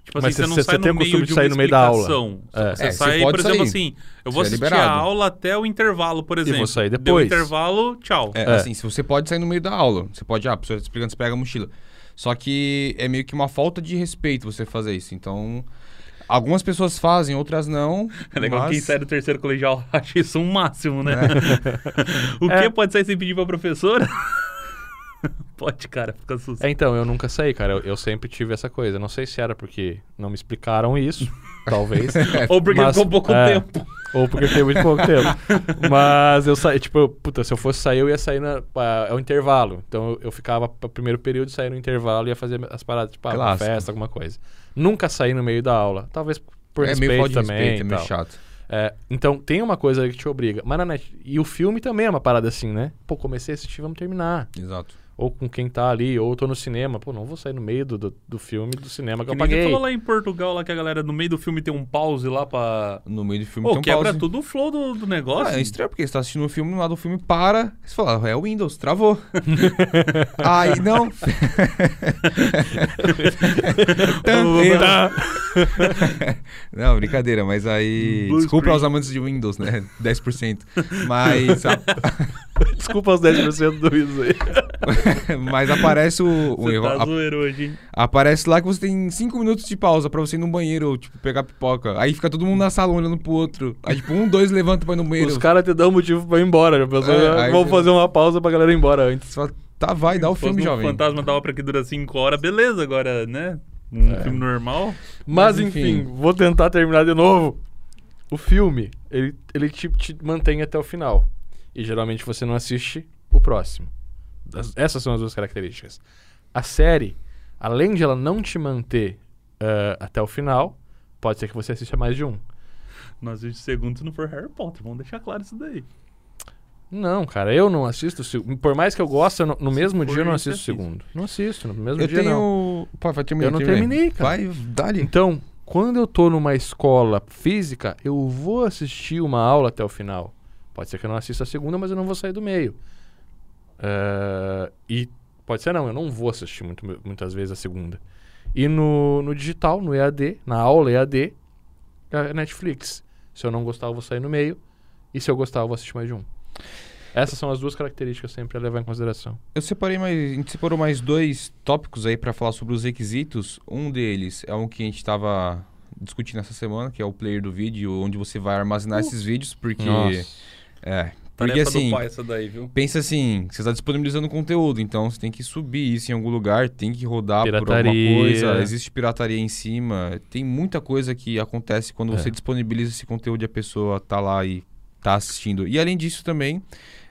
Tipo Mas assim, você- você não você sai tem o no costume meio de de uma sair no meio da aula. É. Você É, você sai, por exemplo, sair. assim, eu Você vou é assistir liberado. a aula até o intervalo, por exemplo. vou sair Deu depois. intervalo, tchau. É, É. assim, se você pode sair no meio da aula, você pode, ah, a pessoa tá explicando, você pega a mochila. Só que é meio que uma falta de respeito você fazer isso. Então, algumas pessoas fazem, outras não. É legal mas... quem sai do terceiro colegial acha isso um máximo, né? o É. que pode sair sem pedir pra professora? pode, cara, fica assustado. É, então, eu nunca saí, cara. Eu, eu sempre tive essa coisa. Não sei se era porque não me explicaram isso, talvez. Ou porque Mas- ficou pouco é. tempo. Ou porque tem muito pouco tempo. Mas eu saí, tipo, eu- puta, se eu fosse sair, eu ia sair na. pa- É o intervalo. Então eu, eu ficava pro primeiro período, saía no intervalo e ia fazer as paradas, tipo, ah, uma Clássico. festa, alguma coisa. Nunca saí no meio da aula. Talvez por é respeito meio falta de também. respeito, é meio tal. chato. É, então tem uma coisa aí que te obriga. Mas na net... E o filme também é uma parada assim, né? Pô, comecei a assistir, vamos terminar. Exato. Ou com quem tá ali, ou eu tô no cinema. Pô, não vou sair no meio do, do, do filme do cinema que, Que eu paguei. falou lá em Portugal, lá que a galera no meio do filme tem um pause lá pra... No meio do filme Pô, tem um quebra pause. tudo o flow do, do negócio. Ah, é estranho, porque você tá assistindo um filme, no lado do filme para, você fala, é o Windows, travou. Aí, não. Tá. não, brincadeira, mas aí... Blue Desculpa screen. aos amantes de Windows, né? 10%. Mas, a- Desculpa os 10% do Windows aí. mas aparece o, o Você tá a- zoeiro hoje, hein? Aparece lá que você tem 5 minutos de pausa pra você ir no banheiro, ou, tipo, pegar pipoca. Aí fica todo mundo na sala olhando pro outro. Aí, tipo, um, dois levanta pra ir no banheiro. Os caras te dão motivo pra ir embora. Já pensou, É, "Ah, aí vamos você- fazer uma pausa pra galera ir embora antes. Você fala, tá, vai, dá o filme, jovem. Fantasma da Ópera que dura 5 horas, beleza. Agora, né? Um É. filme normal. Mas, Mas, enfim, enfim. vou tentar terminar de novo. O filme, ele, ele te, te mantém até o final. E geralmente você não assiste o próximo. Essas são as duas características. A série, além de ela não te manter ah, até o final, pode ser que você assista mais de um. Nós 20 segundos se não for Harry Potter. Vamos deixar claro isso daí. Não, cara, eu não assisto. Por mais que eu goste, eu não- no mesmo dia eu não assisto o segundo. Não assisto, no mesmo Eu dia não. tenho. Pô, vai terminar. Eu não terminei, cara. Vai, dá-lhe. Então, quando eu tô numa escola física, eu vou assistir uma aula até o final. Pode ser que eu não assista a segunda, mas eu não vou sair do meio. É, e pode ser não, eu não vou assistir muito- muitas vezes a segunda. E no, no digital, no EAD, na aula EAD, é Netflix. Se eu não gostar, eu vou sair no meio. E se eu gostar, eu vou assistir mais de um. Essas são as duas características sempre a levar em consideração. Eu separei mais. A gente separou mais dois tópicos aí pra falar sobre os requisitos. Um deles é um que a gente tava discutindo essa semana, que é o player do vídeo, onde você vai armazenar esses vídeos, porque. É. Porque assim. do pai essa daí, viu? Pensa assim, você está disponibilizando conteúdo, então você tem que subir isso em algum lugar, tem que rodar por alguma Pirataria. coisa, existe pirataria em cima, tem muita coisa que acontece quando É. você disponibiliza esse conteúdo e a pessoa tá lá e tá assistindo. E além disso também,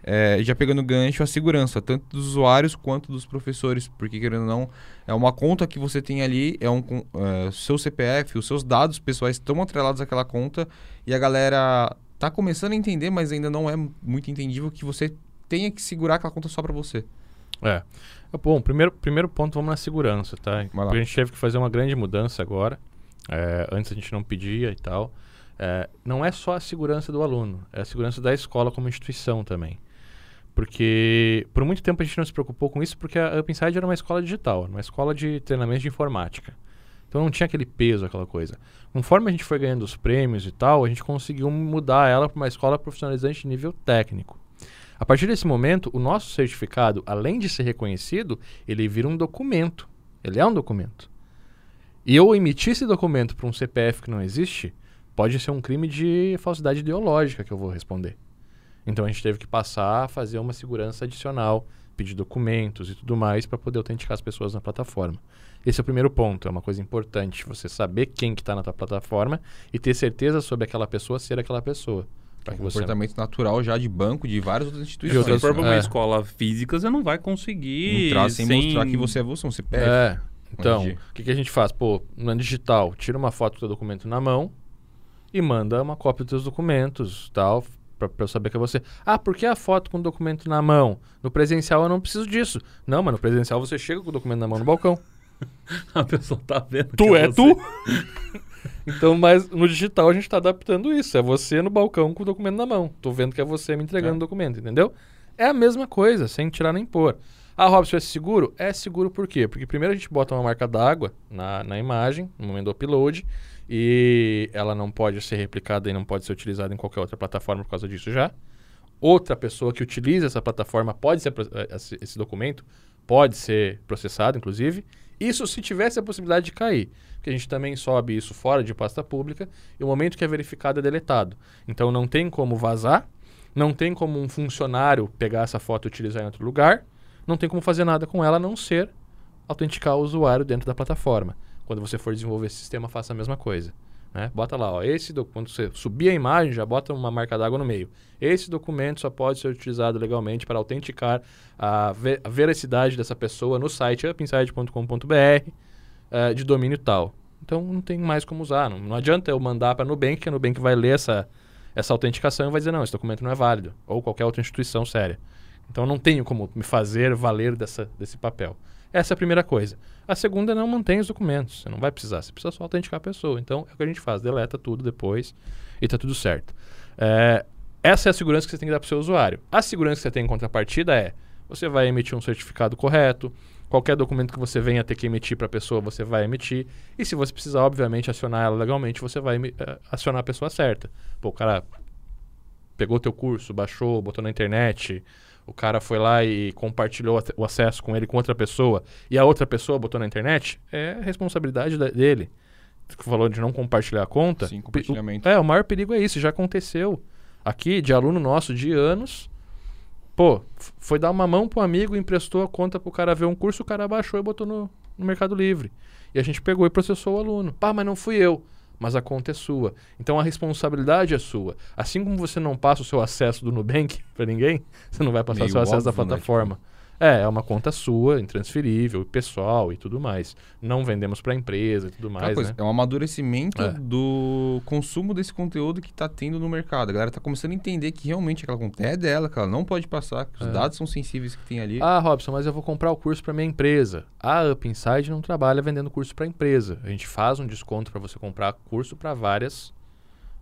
é, já pegando gancho, a segurança, tanto dos usuários quanto dos professores, porque querendo ou não, é uma conta que você tem ali, é um é, seu CPF, os seus dados pessoais estão atrelados àquela conta e a galera tá começando a entender, mas ainda não é muito entendível que você tenha que segurar aquela conta só pra você. É. Bom, primeiro, primeiro ponto, vamos na segurança, tá? a gente teve que fazer uma grande mudança agora. É, antes a gente não pedia e tal. É, não é só a segurança do aluno, é a segurança da escola como instituição também. Porque por muito tempo a gente não se preocupou com isso, porque a UpInside era uma escola digital, uma escola de treinamento de informática. Então não tinha aquele peso, aquela coisa. Conforme a gente foi ganhando os prêmios e tal, a gente conseguiu mudar ela para uma escola profissionalizante de nível técnico. A partir desse momento, o nosso certificado, além de ser reconhecido, ele vira um documento. Ele é um documento. E eu emitir esse documento para um CPF que não existe, pode ser um crime de falsidade ideológica que eu vou responder. Então a gente teve que passar a fazer uma segurança adicional, pedir documentos e tudo mais para poder autenticar as pessoas na plataforma. Esse é o primeiro ponto, é uma coisa importante, você saber quem que está na tua plataforma e ter certeza sobre aquela pessoa ser aquela pessoa. Para É que um você comportamento natural já de banco de várias outras Se instituições. você for pra uma É. escola física, você não vai conseguir. Entrar sem, mostrar que você é você, um CPF. É. Então, o que, que a gente faz? Pô, no digital, tira uma foto do teu documento na mão e manda uma cópia dos teus documentos, tal, pra eu saber que é você. Ah, por que a foto com o documento na mão? No presencial eu não preciso disso. Não, mas no presencial você chega com o documento na mão no balcão. A pessoa tá vendo. Tu é, você. tu? então, mas no digital a gente tá adaptando isso. É você no balcão com o documento na mão. Tô vendo que é você me entregando É. o documento, entendeu? É a mesma coisa, sem tirar nem pôr. Ah, Robson, é seguro? É seguro por quê? Porque primeiro a gente bota uma marca d'água na, na imagem, no momento do upload, e ela não pode ser replicada e não pode ser utilizada em qualquer outra plataforma por causa disso já. Outra pessoa que utiliza essa plataforma pode ser, eh, esse documento pode ser processado, inclusive. Isso se tivesse a possibilidade de cair. Porque a gente também sobe isso fora de pasta pública e o momento que é verificado é deletado. Então não tem como vazar, não tem como um funcionário pegar essa foto e utilizar em outro lugar, não tem como fazer nada com ela a não ser autenticar o usuário dentro da plataforma. Quando você for desenvolver esse sistema, faça a mesma coisa. Né? Bota lá, ó, esse quando você subir a imagem, já bota uma marca d'água no meio. Esse documento só pode ser utilizado legalmente para autenticar a, ve- a veracidade dessa pessoa no site upinside.com.br eh, de domínio tal. Então não tem mais como usar. Não, não adianta eu mandar para a Nubank, que a Nubank vai ler essa, essa autenticação e vai dizer, não, esse documento não é válido. Ou qualquer outra instituição séria. Então não tenho como me fazer valer dessa, desse papel. Essa é a primeira coisa. A segunda é não mantém os documentos. Você não vai precisar, você precisa só autenticar a pessoa. Então é o que a gente faz, deleta tudo depois e tá tudo certo. É, essa é a segurança que você tem que dar para o seu usuário. A segurança que você tem em contrapartida é você vai emitir um certificado correto, qualquer documento que você venha ter que emitir para a pessoa, você vai emitir. E se você precisar, obviamente, acionar ela legalmente, você vai eh, acionar a pessoa certa. Pô, o cara pegou teu curso, baixou, botou na internet, o cara foi lá e compartilhou o acesso com ele com outra pessoa, e a outra pessoa botou na internet, é responsabilidade da- dele. Tu falou de não compartilhar a conta. Sim, compartilhamento. o- É, o maior perigo é isso, já aconteceu. Aqui, de aluno nosso de anos, pô, foi dar uma mão pro amigo, emprestou a conta pro cara ver um curso, o cara baixou e botou no, no Mercado Livre. E a gente pegou e processou o aluno. Pá, mas não fui eu. Mas a conta é sua. Então a responsabilidade é sua. Assim como você não passa o seu acesso do Nubank para ninguém, você não vai passar o seu acesso da óbvio, né? É, é uma conta sua, intransferível, pessoal e tudo mais. Não vendemos para empresa e tudo mais, coisa, né? É um amadurecimento É. do consumo desse conteúdo que tá tendo no mercado. A galera tá começando a entender que realmente aquela conta é dela, que ela não pode passar, que os É. dados são sensíveis que tem ali. Ah, Robson, mas eu vou comprar o curso para minha empresa. A Up Inside não trabalha vendendo curso para empresa. A gente faz um desconto para você comprar curso para várias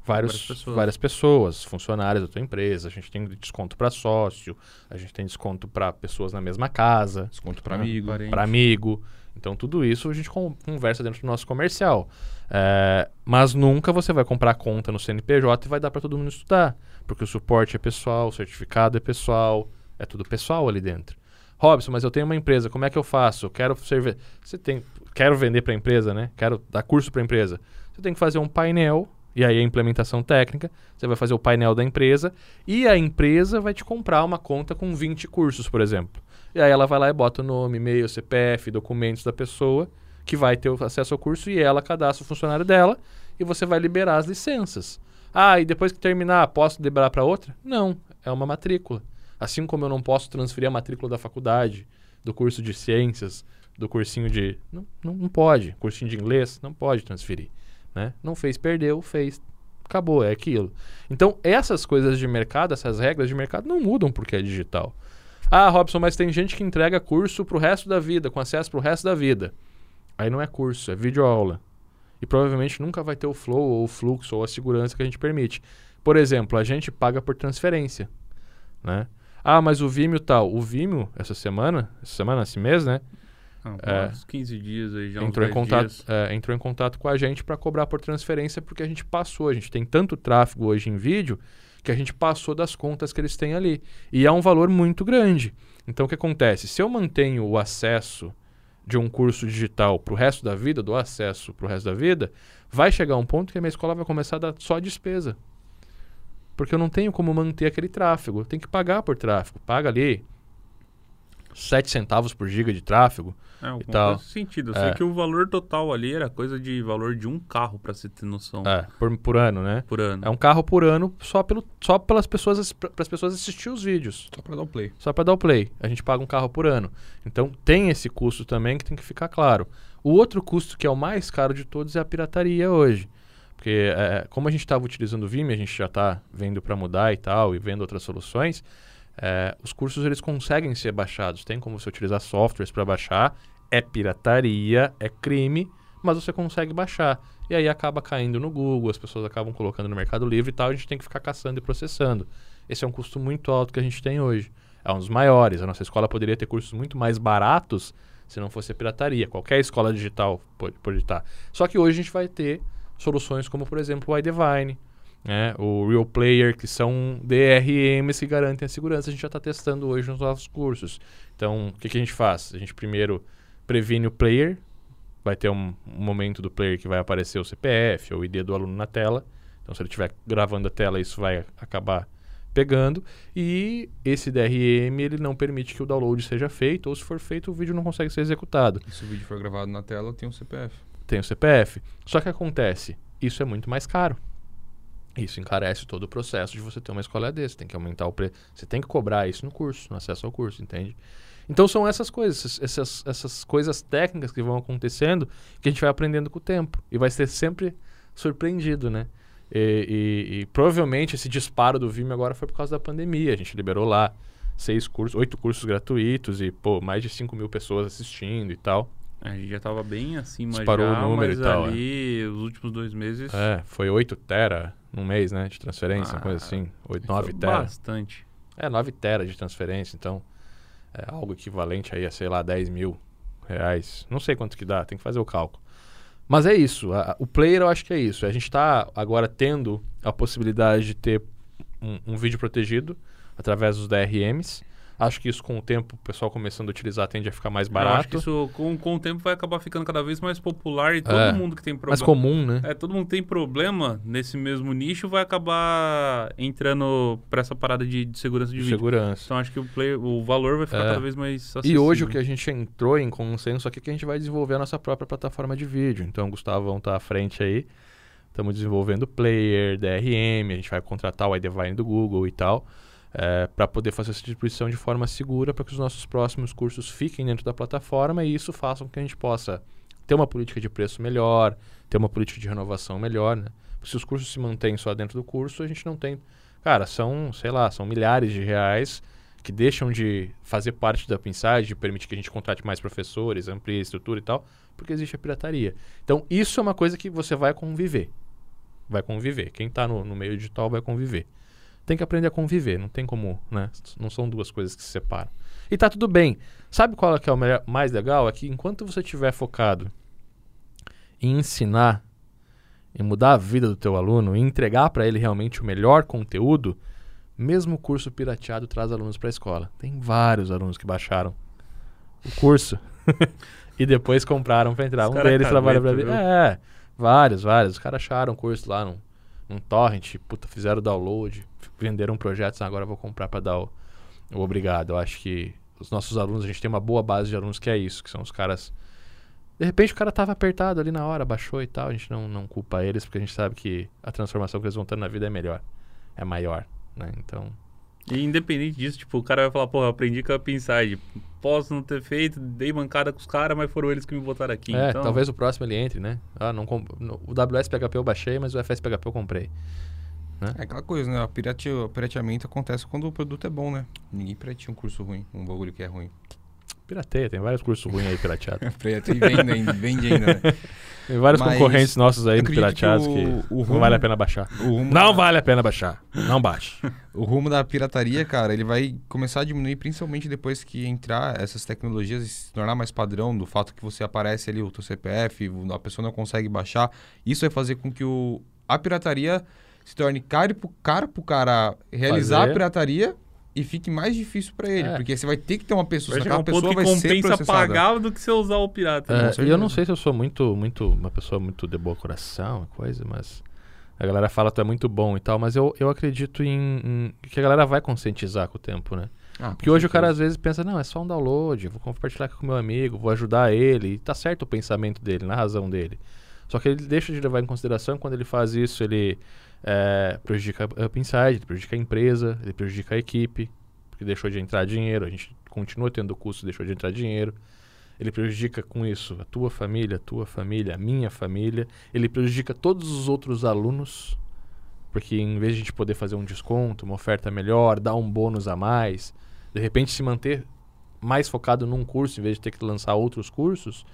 vários, Várias pessoas. várias pessoas, funcionários da tua empresa. A gente tem desconto para sócio, a gente tem desconto para pessoas na mesma casa, Desconto para Ah, amigo. para amigo. Então tudo isso a gente con- conversa dentro do nosso comercial. É, mas nunca você vai comprar conta no CNPJ e vai dar para todo mundo estudar, porque o suporte é pessoal, o certificado é pessoal, é tudo pessoal ali dentro. Robson, mas eu tenho uma empresa, como é que eu faço? Eu quero servir. Você tem, quero vender para a empresa, né? Quero dar curso para a empresa. Você tem que fazer um painel e aí a implementação técnica. Você vai fazer o painel da empresa e a empresa vai te comprar uma conta com 20 cursos, por exemplo. E aí ela vai lá e bota o nome, e-mail, CPF, documentos da pessoa que vai ter acesso ao curso e ela cadastra o funcionário dela e você vai liberar as licenças. Ah, e depois que terminar, posso liberar para outra? Não, é uma matrícula. Assim como eu não posso transferir a matrícula da faculdade, do curso de ciências, do cursinho de. Não, não, não pode. Cursinho de inglês, não pode transferir. Né? Não fez, perdeu, fez. Acabou, é aquilo. Então, essas coisas de mercado, essas regras de mercado não mudam porque é digital. Ah, Robson, mas tem gente que entrega curso pro resto da vida, com acesso pro resto da vida. Aí não é curso, é videoaula. E provavelmente nunca vai ter o flow, ou o fluxo, ou a segurança que a gente permite. Por exemplo, a gente paga por transferência. Né? Ah, mas o Vimeo tal. O Vimeo, essa semana, essa semana, esse mês, né? Ah, É. uns 15 dias aí, já entrou, em 10 contato, é, entrou em contato com a gente para cobrar por transferência porque a gente passou. A gente tem tanto tráfego hoje em vídeo que a gente passou das contas que eles têm ali. E é um valor muito grande. Então o que acontece? Se eu mantenho o acesso de um curso digital para o resto da vida, do acesso para o resto da vida, vai chegar um ponto que a minha escola vai começar a dar só despesa. Porque eu não tenho como manter aquele tráfego. Eu tenho que pagar por tráfego. Paga ali 7 centavos por giga de tráfego. É, alguma tal. sentido. Eu É. sei que o valor total ali era coisa de valor de um carro, pra você ter noção, É, por, por ano, né? por ano. É um carro por ano só, pelo, só pelas pessoas para as pessoas assistir os vídeos. Só para dar o play. Só para dar o play. A gente paga um carro por ano. Então tem esse custo também que tem que ficar claro. O outro custo que é o mais caro de todos é a pirataria hoje. Porque é, como a gente estava utilizando o Vime, a gente já está vendo para mudar e tal, e vendo outras soluções, é, os cursos eles conseguem ser baixados. Tem como você utilizar softwares para baixar. É pirataria, é crime, mas você consegue baixar. E aí acaba caindo no Google, as pessoas acabam colocando no Mercado Livre e tal, a gente tem que ficar caçando e processando. Esse é um custo muito alto que a gente tem hoje. É um dos maiores. A nossa escola poderia ter cursos muito mais baratos se não fosse pirataria. Qualquer escola digital pode, pode estar. Só que hoje a gente vai ter soluções como, por exemplo, o iDivine, né? o Real Player, que são DRMs que garantem a segurança. A gente já está testando hoje nos nossos cursos. Então, o que, que a gente faz? A gente primeiro previne o player, vai ter um, um momento do player que vai aparecer o CPF ou o ID do aluno na tela. Então, se ele estiver gravando a tela, isso vai acabar pegando. E esse DRM ele não permite que o download seja feito, ou se for feito, o vídeo não consegue ser executado. E se o vídeo for gravado na tela, tem um CPF. Tem o CPF. Só que acontece, isso é muito mais caro. Isso encarece todo o processo de você ter uma escola AD. Você tem que aumentar o preço. Você tem que cobrar isso no curso, no acesso ao curso, entende? Então são essas coisas, essas- essas, coisas técnicas que vão acontecendo que a gente vai aprendendo com o tempo. E vai ser sempre surpreendido, né? E, e- e provavelmente esse disparo do Vimeo agora foi por causa da pandemia. A gente liberou lá seis cursos, oito cursos gratuitos e, pô, mais de 5 mil pessoas assistindo e tal. A gente já tava bem acima Disparou já, o número mas e tal, ali, os últimos dois meses... É, foi 8 tera num mês, né? De transferência, uma coisa Ah, assim. 8, foi 9 tera. Bastante. É, 9 tera de transferência, então é algo equivalente aí a, sei lá, 10 mil reais. Não sei quanto que dá, tem que fazer o cálculo. Mas é isso, a- o player eu acho que é isso. A gente está agora tendo a possibilidade de ter um, um vídeo protegido através dos DRMs. Acho que isso com o tempo, o pessoal começando a utilizar tende a ficar mais Eu acho barato. que isso, com, com o tempo, vai acabar ficando cada vez mais popular e todo É, mundo que tem problema... mais comum, né? É, todo mundo tem problema nesse mesmo nicho vai acabar entrando pra essa parada de, de segurança de De vídeo. segurança. Então acho que o, play, o valor vai ficar É. cada vez mais E acessível. hoje o que a gente entrou em consenso aqui é que a gente vai desenvolver a nossa própria plataforma de vídeo. Então o Gustavão tá à frente aí. Estamos desenvolvendo player, DRM, a gente vai contratar o iDivine do Google e tal. Para poder fazer essa distribuição de forma segura para que os nossos próximos cursos fiquem dentro da plataforma e isso faça com que a gente possa ter uma política de preço melhor, ter uma política de renovação melhor, né? Se os cursos se mantêm só dentro do curso, a gente não tem. Cara, são, sei lá, são milhares de reais que deixam de fazer parte da Pinside, de permitir que a gente contrate mais professores, amplie a estrutura e tal, porque existe a pirataria. Então, isso é uma coisa que você vai conviver. Vai conviver. Quem está no, no meio digital vai conviver. Tem que aprender a conviver, não tem como, né? Não são duas coisas que se separam. E tá tudo bem. Sabe qual é, que é o melhor, mais legal? É que enquanto você estiver focado em ensinar, em mudar a vida do teu aluno, em entregar para ele realmente o melhor conteúdo, mesmo o curso pirateado traz alunos para a escola. Tem vários alunos que baixaram o curso e depois compraram para entrar. Os um deles trabalha para? É, vários, vários. Os caras acharam o curso lá num, num torrent, puta, fizeram download, venderam projetos, agora vou comprar para dar o, o obrigado. Eu acho que os nossos alunos, a gente tem uma boa base de alunos que é isso, que são os caras de repente o cara tava apertado ali na hora, baixou e tal. A gente não, não culpa eles, porque a gente sabe que a transformação que eles vão ter na vida é melhor, é maior, né? Então, E independente disso, tipo, o cara vai falar, porra, eu aprendi com a Pinside. Posso não ter feito, dei mancada com os caras, mas foram eles que me botaram aqui. é, então, talvez o próximo ele entre, né? Ah, não comp... o WS PHP eu baixei, mas o FS PHP eu comprei. É aquela coisa, né? O pirate- o pirateamento acontece quando o produto é bom, né? Ninguém pirateia um curso ruim, um bagulho que é ruim. Pirateia, tem vários cursos ruins aí pirateados. E vende ainda, vende ainda, né? Tem vários Mas concorrentes nossos aí acredito que pirateados que, o- o não rumo- vale a pena baixar. O rumo Não da- vale a pena baixar. Não baixe. O rumo da pirataria, cara, ele vai começar a diminuir principalmente depois que entrar essas tecnologias e se tornar mais padrão do fato que você aparece ali o teu CPF, a pessoa não consegue baixar. Isso vai fazer com que o, a pirataria se torne caro pro, caro pro cara realizar Fazer. a pirataria e fique mais difícil pra ele. É. Porque você vai ter que ter uma pessoa, vai aquela pessoa que vai ser compensa processada. pagar do que você usar o pirata. É, e eu certeza. não sei se eu sou muito, muito, uma pessoa muito de boa coração, coisa, mas a galera fala que tu é muito bom e tal, mas eu, eu acredito em, em que a galera vai conscientizar com o tempo, né? Ah, Porque hoje o cara certeza. às vezes pensa, não, é só um download, vou compartilhar aqui com meu amigo, vou ajudar ele, e tá certo o pensamento dele, na razão dele. Só que ele deixa de levar em consideração que quando ele faz isso, ele é, prejudica a Up Inside, ele prejudica a empresa, ele prejudica a equipe, porque deixou de entrar dinheiro, a gente continua tendo custo, deixou de entrar dinheiro. Ele prejudica com isso a tua família, a tua família, a minha família. Ele prejudica todos os outros alunos, porque em vez de a gente poder fazer um desconto, uma oferta melhor, dar um bônus a mais, de repente se manter mais focado num curso em vez de ter que lançar outros cursos,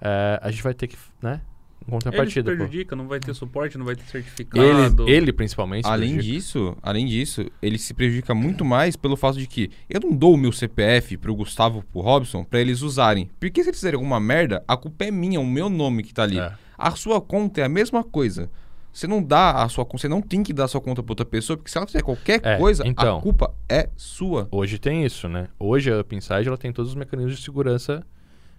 eh, a gente vai ter que, né? Em Ele contrapartida. pô. prejudica, não vai ter suporte, não vai ter Ele, certificado. ele principalmente. se Além prejudica. disso, além disso, ele se prejudica muito mais pelo fato de que eu não dou o meu CPF pro Gustavo pro Robson pra eles usarem. Porque se eles fizerem alguma merda, a culpa é minha, o meu nome que tá ali. É. A sua conta é a mesma coisa. Você não dá a sua conta, você não tem que dar a sua conta pra outra pessoa, porque se ela fizer qualquer É, coisa, então. a culpa é sua. Hoje tem isso, né? Hoje a Up Inside ela tem todos os mecanismos de segurança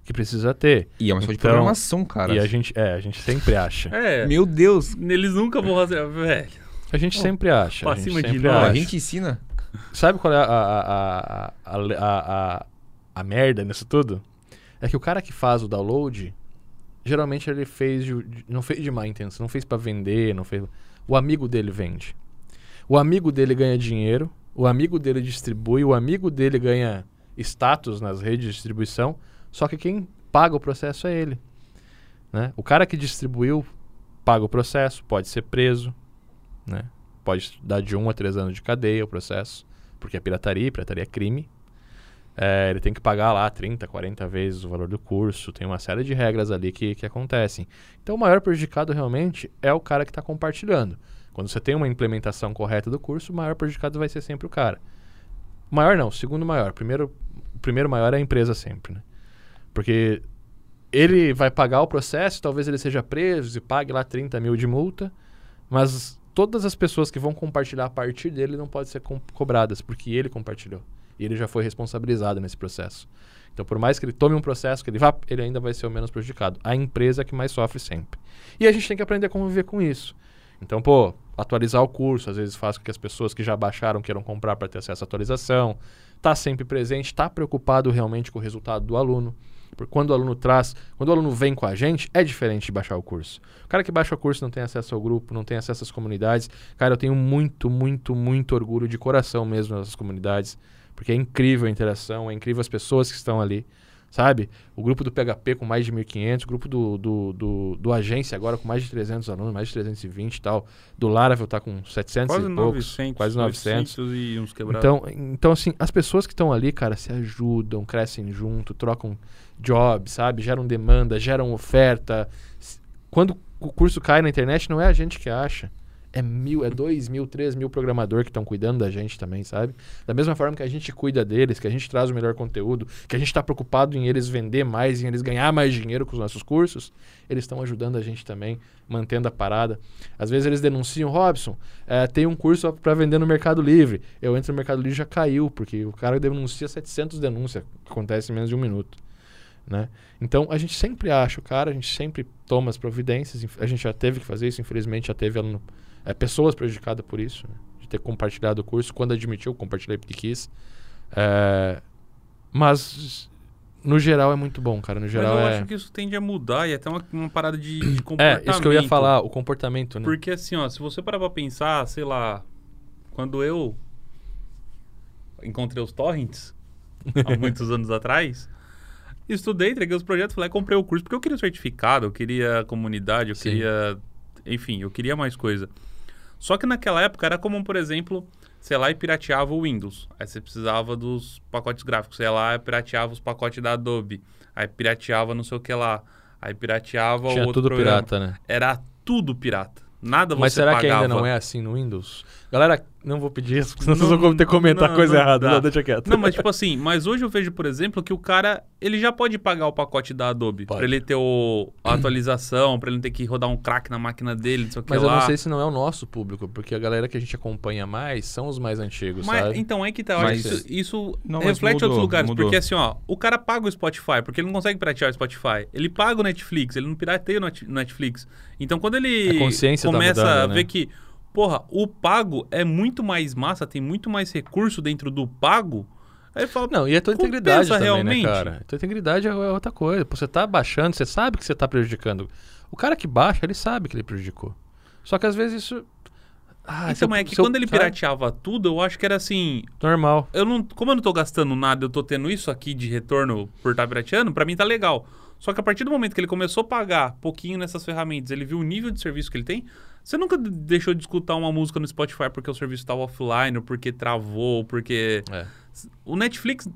que precisa ter. E é uma questão de Então, programação, cara. E a gente, é, a gente sempre acha. É, Meu Deus. eles nunca vão fazer. Velho, A gente sempre acha. pra A gente cima de acha. a gente ensina. Sabe qual é a, a, a, a, a, a, a merda nisso tudo? É que o cara que faz o download, geralmente ele fez de- não fez de má intenção, não fez pra vender, não fez. O amigo dele vende. O amigo dele ganha dinheiro, o amigo dele distribui, o amigo dele ganha status nas redes de distribuição, só que quem paga o processo é ele. Né? O cara que distribuiu paga o processo, pode ser preso, né? pode dar de um a três anos de cadeia o processo, porque é pirataria, pirataria é crime. É, ele tem que pagar lá 30, 40 vezes o valor do curso, tem uma série de regras ali que, que acontecem. Então o maior prejudicado realmente é o cara que está compartilhando. Quando você tem uma implementação correta do curso, o maior prejudicado vai ser sempre o cara. Maior não, segundo maior. Primeiro, o primeiro maior é a empresa sempre, né? Porque ele vai pagar o processo, talvez ele seja preso e pague lá 30 mil de multa, mas todas as pessoas que vão compartilhar a partir dele não podem ser com- cobradas, porque ele compartilhou. E ele já foi responsabilizado nesse processo. Então, por mais que ele tome um processo, que ele vá, ele ainda vai ser o menos prejudicado. A empresa é que mais sofre sempre. E a gente tem que aprender a conviver com isso. Então, pô, atualizar o curso, às vezes faz com que as pessoas que já baixaram queiram comprar para ter acesso à atualização. Tá sempre presente, tá preocupado realmente com o resultado do aluno. Porque quando o aluno traz, quando o aluno vem com a gente, é diferente de baixar o curso. O cara que baixa o curso não tem acesso ao grupo, não tem acesso às comunidades. Cara, eu tenho muito, muito, muito orgulho de coração mesmo nessas comunidades, porque é incrível a interação, é incrível as pessoas que estão ali sabe? O grupo do PHP com mais de 1.500, o grupo do, do, do, do, agência agora com mais de 300 alunos, mais de 320 e tal. Do Laravel está com 700 quase e poucos, 900, quase 900. e uns quebrados. Então, então, assim, as pessoas que estão ali, cara, se ajudam, crescem junto, trocam jobs, sabe? Geram demanda, geram oferta. Quando o curso cai na internet, não é a gente que acha é mil, é dois mil, três mil programadores que estão cuidando da gente também, sabe? Da mesma forma que a gente cuida deles, que a gente traz o melhor conteúdo, que a gente está preocupado em eles vender mais, em eles ganhar mais dinheiro com os nossos cursos, eles estão ajudando a gente também, mantendo a parada. Às vezes eles denunciam, Robson, é, tem um curso para vender no Mercado Livre. Eu entro no Mercado Livre já caiu, porque o cara denuncia 700 denúncias, que acontece em menos de um minuto. Né? Então a gente sempre acha o cara, a gente sempre toma as providências. A gente já teve que fazer isso, infelizmente já teve aluno é, pessoas prejudicadas por isso, né? de ter compartilhado o curso. Quando admitiu, compartilhei porque quis. É, mas, no geral, é muito bom, cara. No geral, mas eu é... acho que isso tende a mudar e é até uma, uma parada de, de comportamento. É, isso que eu ia falar, o comportamento, né? Porque assim, ó, se você parar pra pensar, sei lá, quando eu encontrei os torrents, há muitos anos atrás, estudei, entreguei os projetos, falei, comprei o curso porque eu queria o certificado, eu queria a comunidade, eu Sim. queria enfim, eu queria mais coisa. Só que naquela época era como, por exemplo, sei lá, e pirateava o Windows. Aí você precisava dos pacotes gráficos, sei lá, pirateava os pacotes da Adobe. Aí pirateava não sei o que lá. Aí pirateava Tinha o outro tudo programa. pirata, né? Era tudo pirata. Nada Mas você será pagava. que ainda não é assim no Windows? Galera, não vou pedir isso, senão vocês vão ter que comentar não, coisa não errada. Não, deixa quieto. Não, mas tipo assim, mas hoje eu vejo, por exemplo, que o cara, ele já pode pagar o pacote da Adobe. Pode. Pra ele ter o, a atualização, pra ele não ter que rodar um crack na máquina dele, não sei o que Mas lá. eu não sei se não é o nosso público, porque a galera que a gente acompanha mais são os mais antigos, Mas, sabe? então, é que tá. eu Mas- acho que isso, isso Não, reflete mudou, outros lugares. mudou. Porque assim, ó, o cara paga o Spotify, porque ele não consegue piratear o Spotify. Ele paga o Netflix, ele não pirateia o Net- Netflix. Então, quando ele A consciência tá começa mudando, a né? ver que, porra, o pago é muito mais massa, tem muito mais recurso dentro do pago, aí fala, Não, e a tua Compensa integridade também, realmente? né, cara? A tua integridade é é outra coisa. Você tá baixando, você sabe que você tá prejudicando. O cara que baixa, ele sabe que ele prejudicou. Só que às vezes isso... Ah, então, mas é que se eu- quando ele sabe? pirateava tudo, eu acho que era assim, Normal. eu não, como eu não tô gastando nada, eu tô tendo isso aqui de retorno por estar pirateando, pra mim tá legal. Só que a partir do momento que ele começou a pagar pouquinho nessas ferramentas, ele viu o nível de serviço que ele tem, você nunca deixou de escutar uma música no Spotify porque o serviço estava offline, ou porque travou, ou porque É. o Netflix,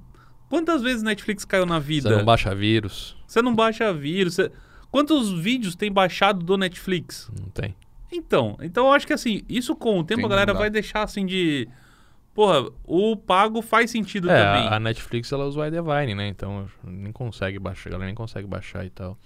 quantas vezes o Netflix caiu na vida? Você não baixa vírus. Você não baixa vírus, você- quantos vídeos tem baixado do Netflix? Não tem. Então, então eu acho que assim, isso com o tempo Tem, a galera vai deixar assim de Porra, o pago faz sentido É, também. a, Netflix ela usa o iDivine, né? Então nem consegue baixar, ela nem consegue baixar e tal.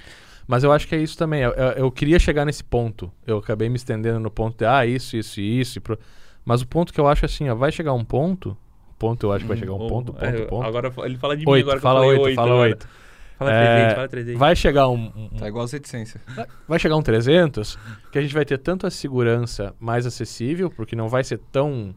Mas eu acho que é isso também. Eu, eu- eu queria chegar nesse ponto. Eu acabei me estendendo no ponto de, ah, isso, isso e isso. e pro- Mas o ponto que eu acho assim, ó, vai chegar um ponto. Ponto, eu acho que vai chegar um Ou- ponto, ponto, é, ponto. Agora ele fala de mim Oito, agora que fala eu falei oito, oito. fala agora. oito. Fala É, 300, fala 300. Vai chegar um, um- Tá igual as reticências. vai chegar um 300 que a gente vai ter tanto a segurança mais acessível, porque não vai ser tão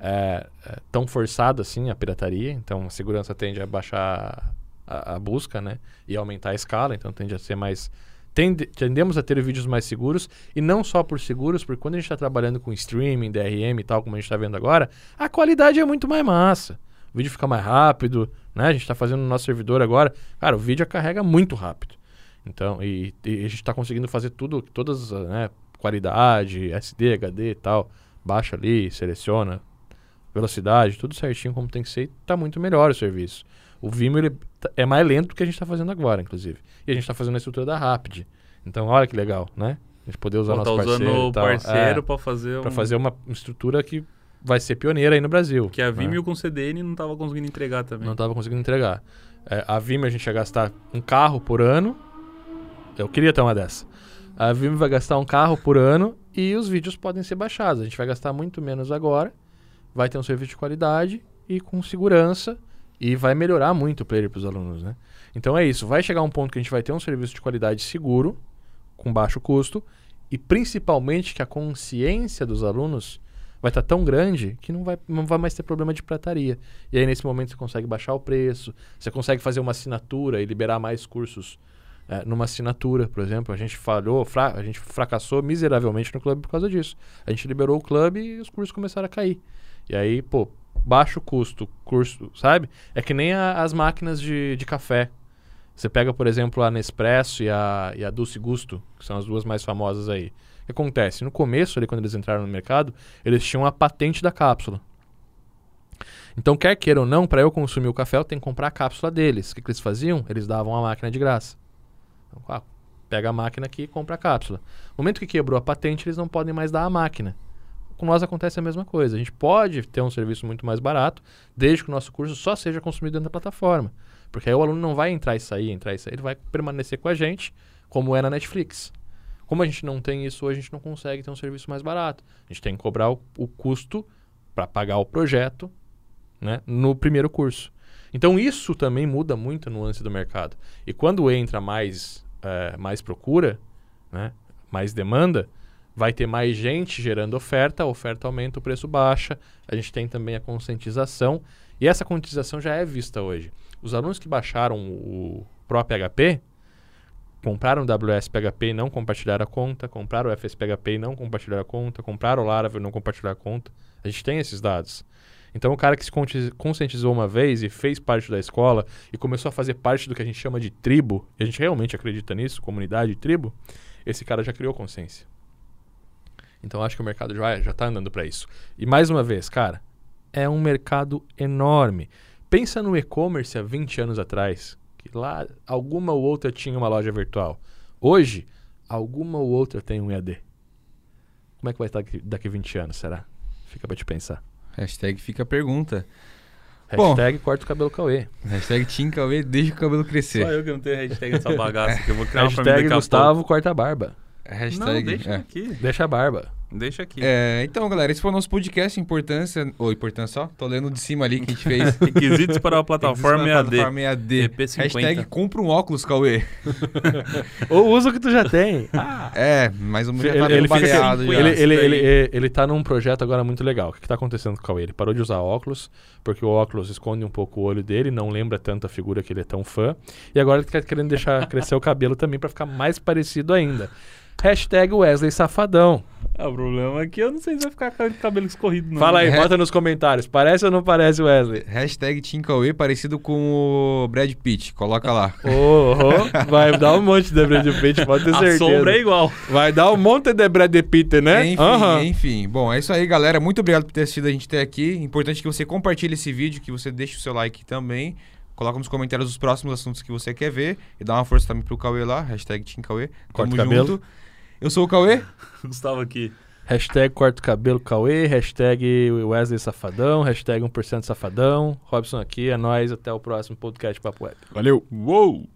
é, é, tão forçada assim a pirataria. Então a segurança tende a baixar a, busca, né? E aumentar a escala, então tende a ser mais tende- tendemos a ter vídeos mais seguros e não só por seguros, porque quando a gente está trabalhando com streaming, DRM e tal, como a gente está vendo agora, a qualidade é muito mais massa. O vídeo fica mais rápido, né? A gente está fazendo no nosso servidor agora. Cara, o vídeo carrega muito rápido. Então, e, e a gente está conseguindo fazer tudo, todas, né? Qualidade, SD, HD e tal. Baixa ali, seleciona, velocidade, tudo certinho como tem que ser. E tá muito melhor o serviço. O Vimeo ele tá- é mais lento do que a gente está fazendo agora, inclusive. E a gente está fazendo a estrutura da Rapid. Então, olha que legal, né? A gente poder usar Pô, tá nosso usando parceiro o e tal. parceiro É, pra fazer um... pra fazer uma estrutura que vai ser pioneira aí no Brasil. Que a né? Vimeo com CDN não tava conseguindo entregar também. Não estava conseguindo entregar. É, a Vimeo a gente ia gastar um carro por ano. Eu queria ter uma dessa. A Vimeo vai gastar um carro por ano e os vídeos podem ser baixados. A gente vai gastar muito menos agora. Vai ter um serviço de qualidade e com segurança. E vai melhorar muito o player para os alunos, né? Então é isso. Vai chegar um ponto que a gente vai ter um serviço de qualidade seguro, com baixo custo. E principalmente que a consciência dos alunos vai estar tão grande que não vai, não vai mais ter problema de prataria. E aí, nesse momento, você consegue baixar o preço, você consegue fazer uma assinatura e liberar mais cursos é, numa assinatura, por exemplo. A gente falhou, a gente fracassou miseravelmente no clube por causa disso. A gente liberou o clube e os cursos começaram a cair. E aí, pô, baixo custo, curso, sabe? É que nem a, as máquinas de, de café. Você pega, por exemplo, a Nespresso e a, e a Dulce Gusto, que são as duas mais famosas aí. O que acontece? No começo, ali, quando eles entraram no mercado, eles tinham a patente da cápsula. Então, quer queira ou não, para eu consumir o café, eu tenho que comprar a cápsula deles. O que, que eles faziam? Eles davam a máquina de graça. Então, ah, pega a máquina aqui e compra a cápsula. No momento que quebrou a patente, eles não podem mais dar a máquina. Com nós acontece a mesma coisa. A gente pode ter um serviço muito mais barato, desde que o nosso curso só seja consumido dentro da plataforma. Porque aí o aluno não vai entrar e sair, entrar e sair, ele vai permanecer com a gente, como é na Netflix. Como a gente não tem isso, a gente não consegue ter um serviço mais barato. A gente tem que cobrar o, o custo para pagar o projeto né, no primeiro curso. Então isso também muda muito a nuance do mercado. E quando entra mais, é, mais procura, né, mais demanda, vai ter mais gente gerando oferta, a oferta aumenta, o preço baixa. A gente tem também a conscientização. E essa conscientização já é vista hoje. Os alunos que baixaram o Pro PHP, compraram o WS PHP e não compartilharam a conta, compraram o FS PHP e não compartilharam a conta, compraram o Laravel e não compartilharam a conta. A gente tem esses dados. Então, o cara que se conscientizou uma vez e fez parte da escola e começou a fazer parte do que a gente chama de tribo, e a gente realmente acredita nisso, comunidade, tribo, esse cara já criou consciência. Então, acho que o mercado já já está andando para isso. E mais uma vez, cara, é um mercado enorme. Pensa no e-commerce há 20 anos atrás, que lá alguma ou outra tinha uma loja virtual. Hoje, alguma ou outra tem um EAD. Como é que vai estar daqui, daqui 20 anos, será? Fica para te pensar. Hashtag fica a pergunta. Hashtag Bom, corta o cabelo Cauê. Hashtag Tim Cauê, deixa o cabelo crescer. Só eu que não tenho hashtag nessa bagaça que eu vou criar hashtag uma pra Gustavo corta a barba. Hashtag, não, deixa é. aqui. Deixa a barba. Deixa aqui. É, então, galera, esse foi o nosso podcast Importância. Ou Importância, ó. Tô lendo de cima ali que a gente fez. Requisitos para a plataforma EAD. Plataforma EAD. EP50. Hashtag compra um óculos, Cauê. Ou usa o que tu já tem. Ah. É, mais ou menos Ele, já tá ele, meio fica- baleado já. ele, ele, ele, ele, ele tá num projeto agora muito legal. O que, que tá acontecendo com o Cauê? Ele parou de usar óculos, porque o óculos esconde um pouco o olho dele, não lembra tanto a figura que ele é tão fã. E agora ele tá querendo deixar crescer o cabelo também pra ficar mais parecido ainda. Hashtag Wesley Safadão. Ah, o problema é que eu não sei se vai ficar com cabelo escorrido, não. Fala aí, É. bota nos comentários. Parece ou não parece Wesley? Hashtag Tim Cauê parecido com o Brad Pitt. Coloca lá. Oh, oh, vai dar um monte de Brad Pitt, pode ter A certeza. sombra é igual. Vai dar um monte de Brad Pitt, né? Enfim, Aham. enfim. Bom, é isso aí, galera. Muito obrigado por ter assistido a gente até aqui. Importante que você compartilhe esse vídeo, que você deixe o seu like também. Coloca nos comentários os próximos assuntos que você quer ver. E dá uma força também pro Cauê lá. Hashtag Tim Cauê. Corta Tamo cabelo. junto. Eu sou o Cauê. Gustavo aqui. Hashtag corta cabelo Cauê, hashtag Wesley Safadão, hashtag 1% Safadão. Robson aqui, é nóis, até o próximo podcast Papo Web. Valeu. Uou!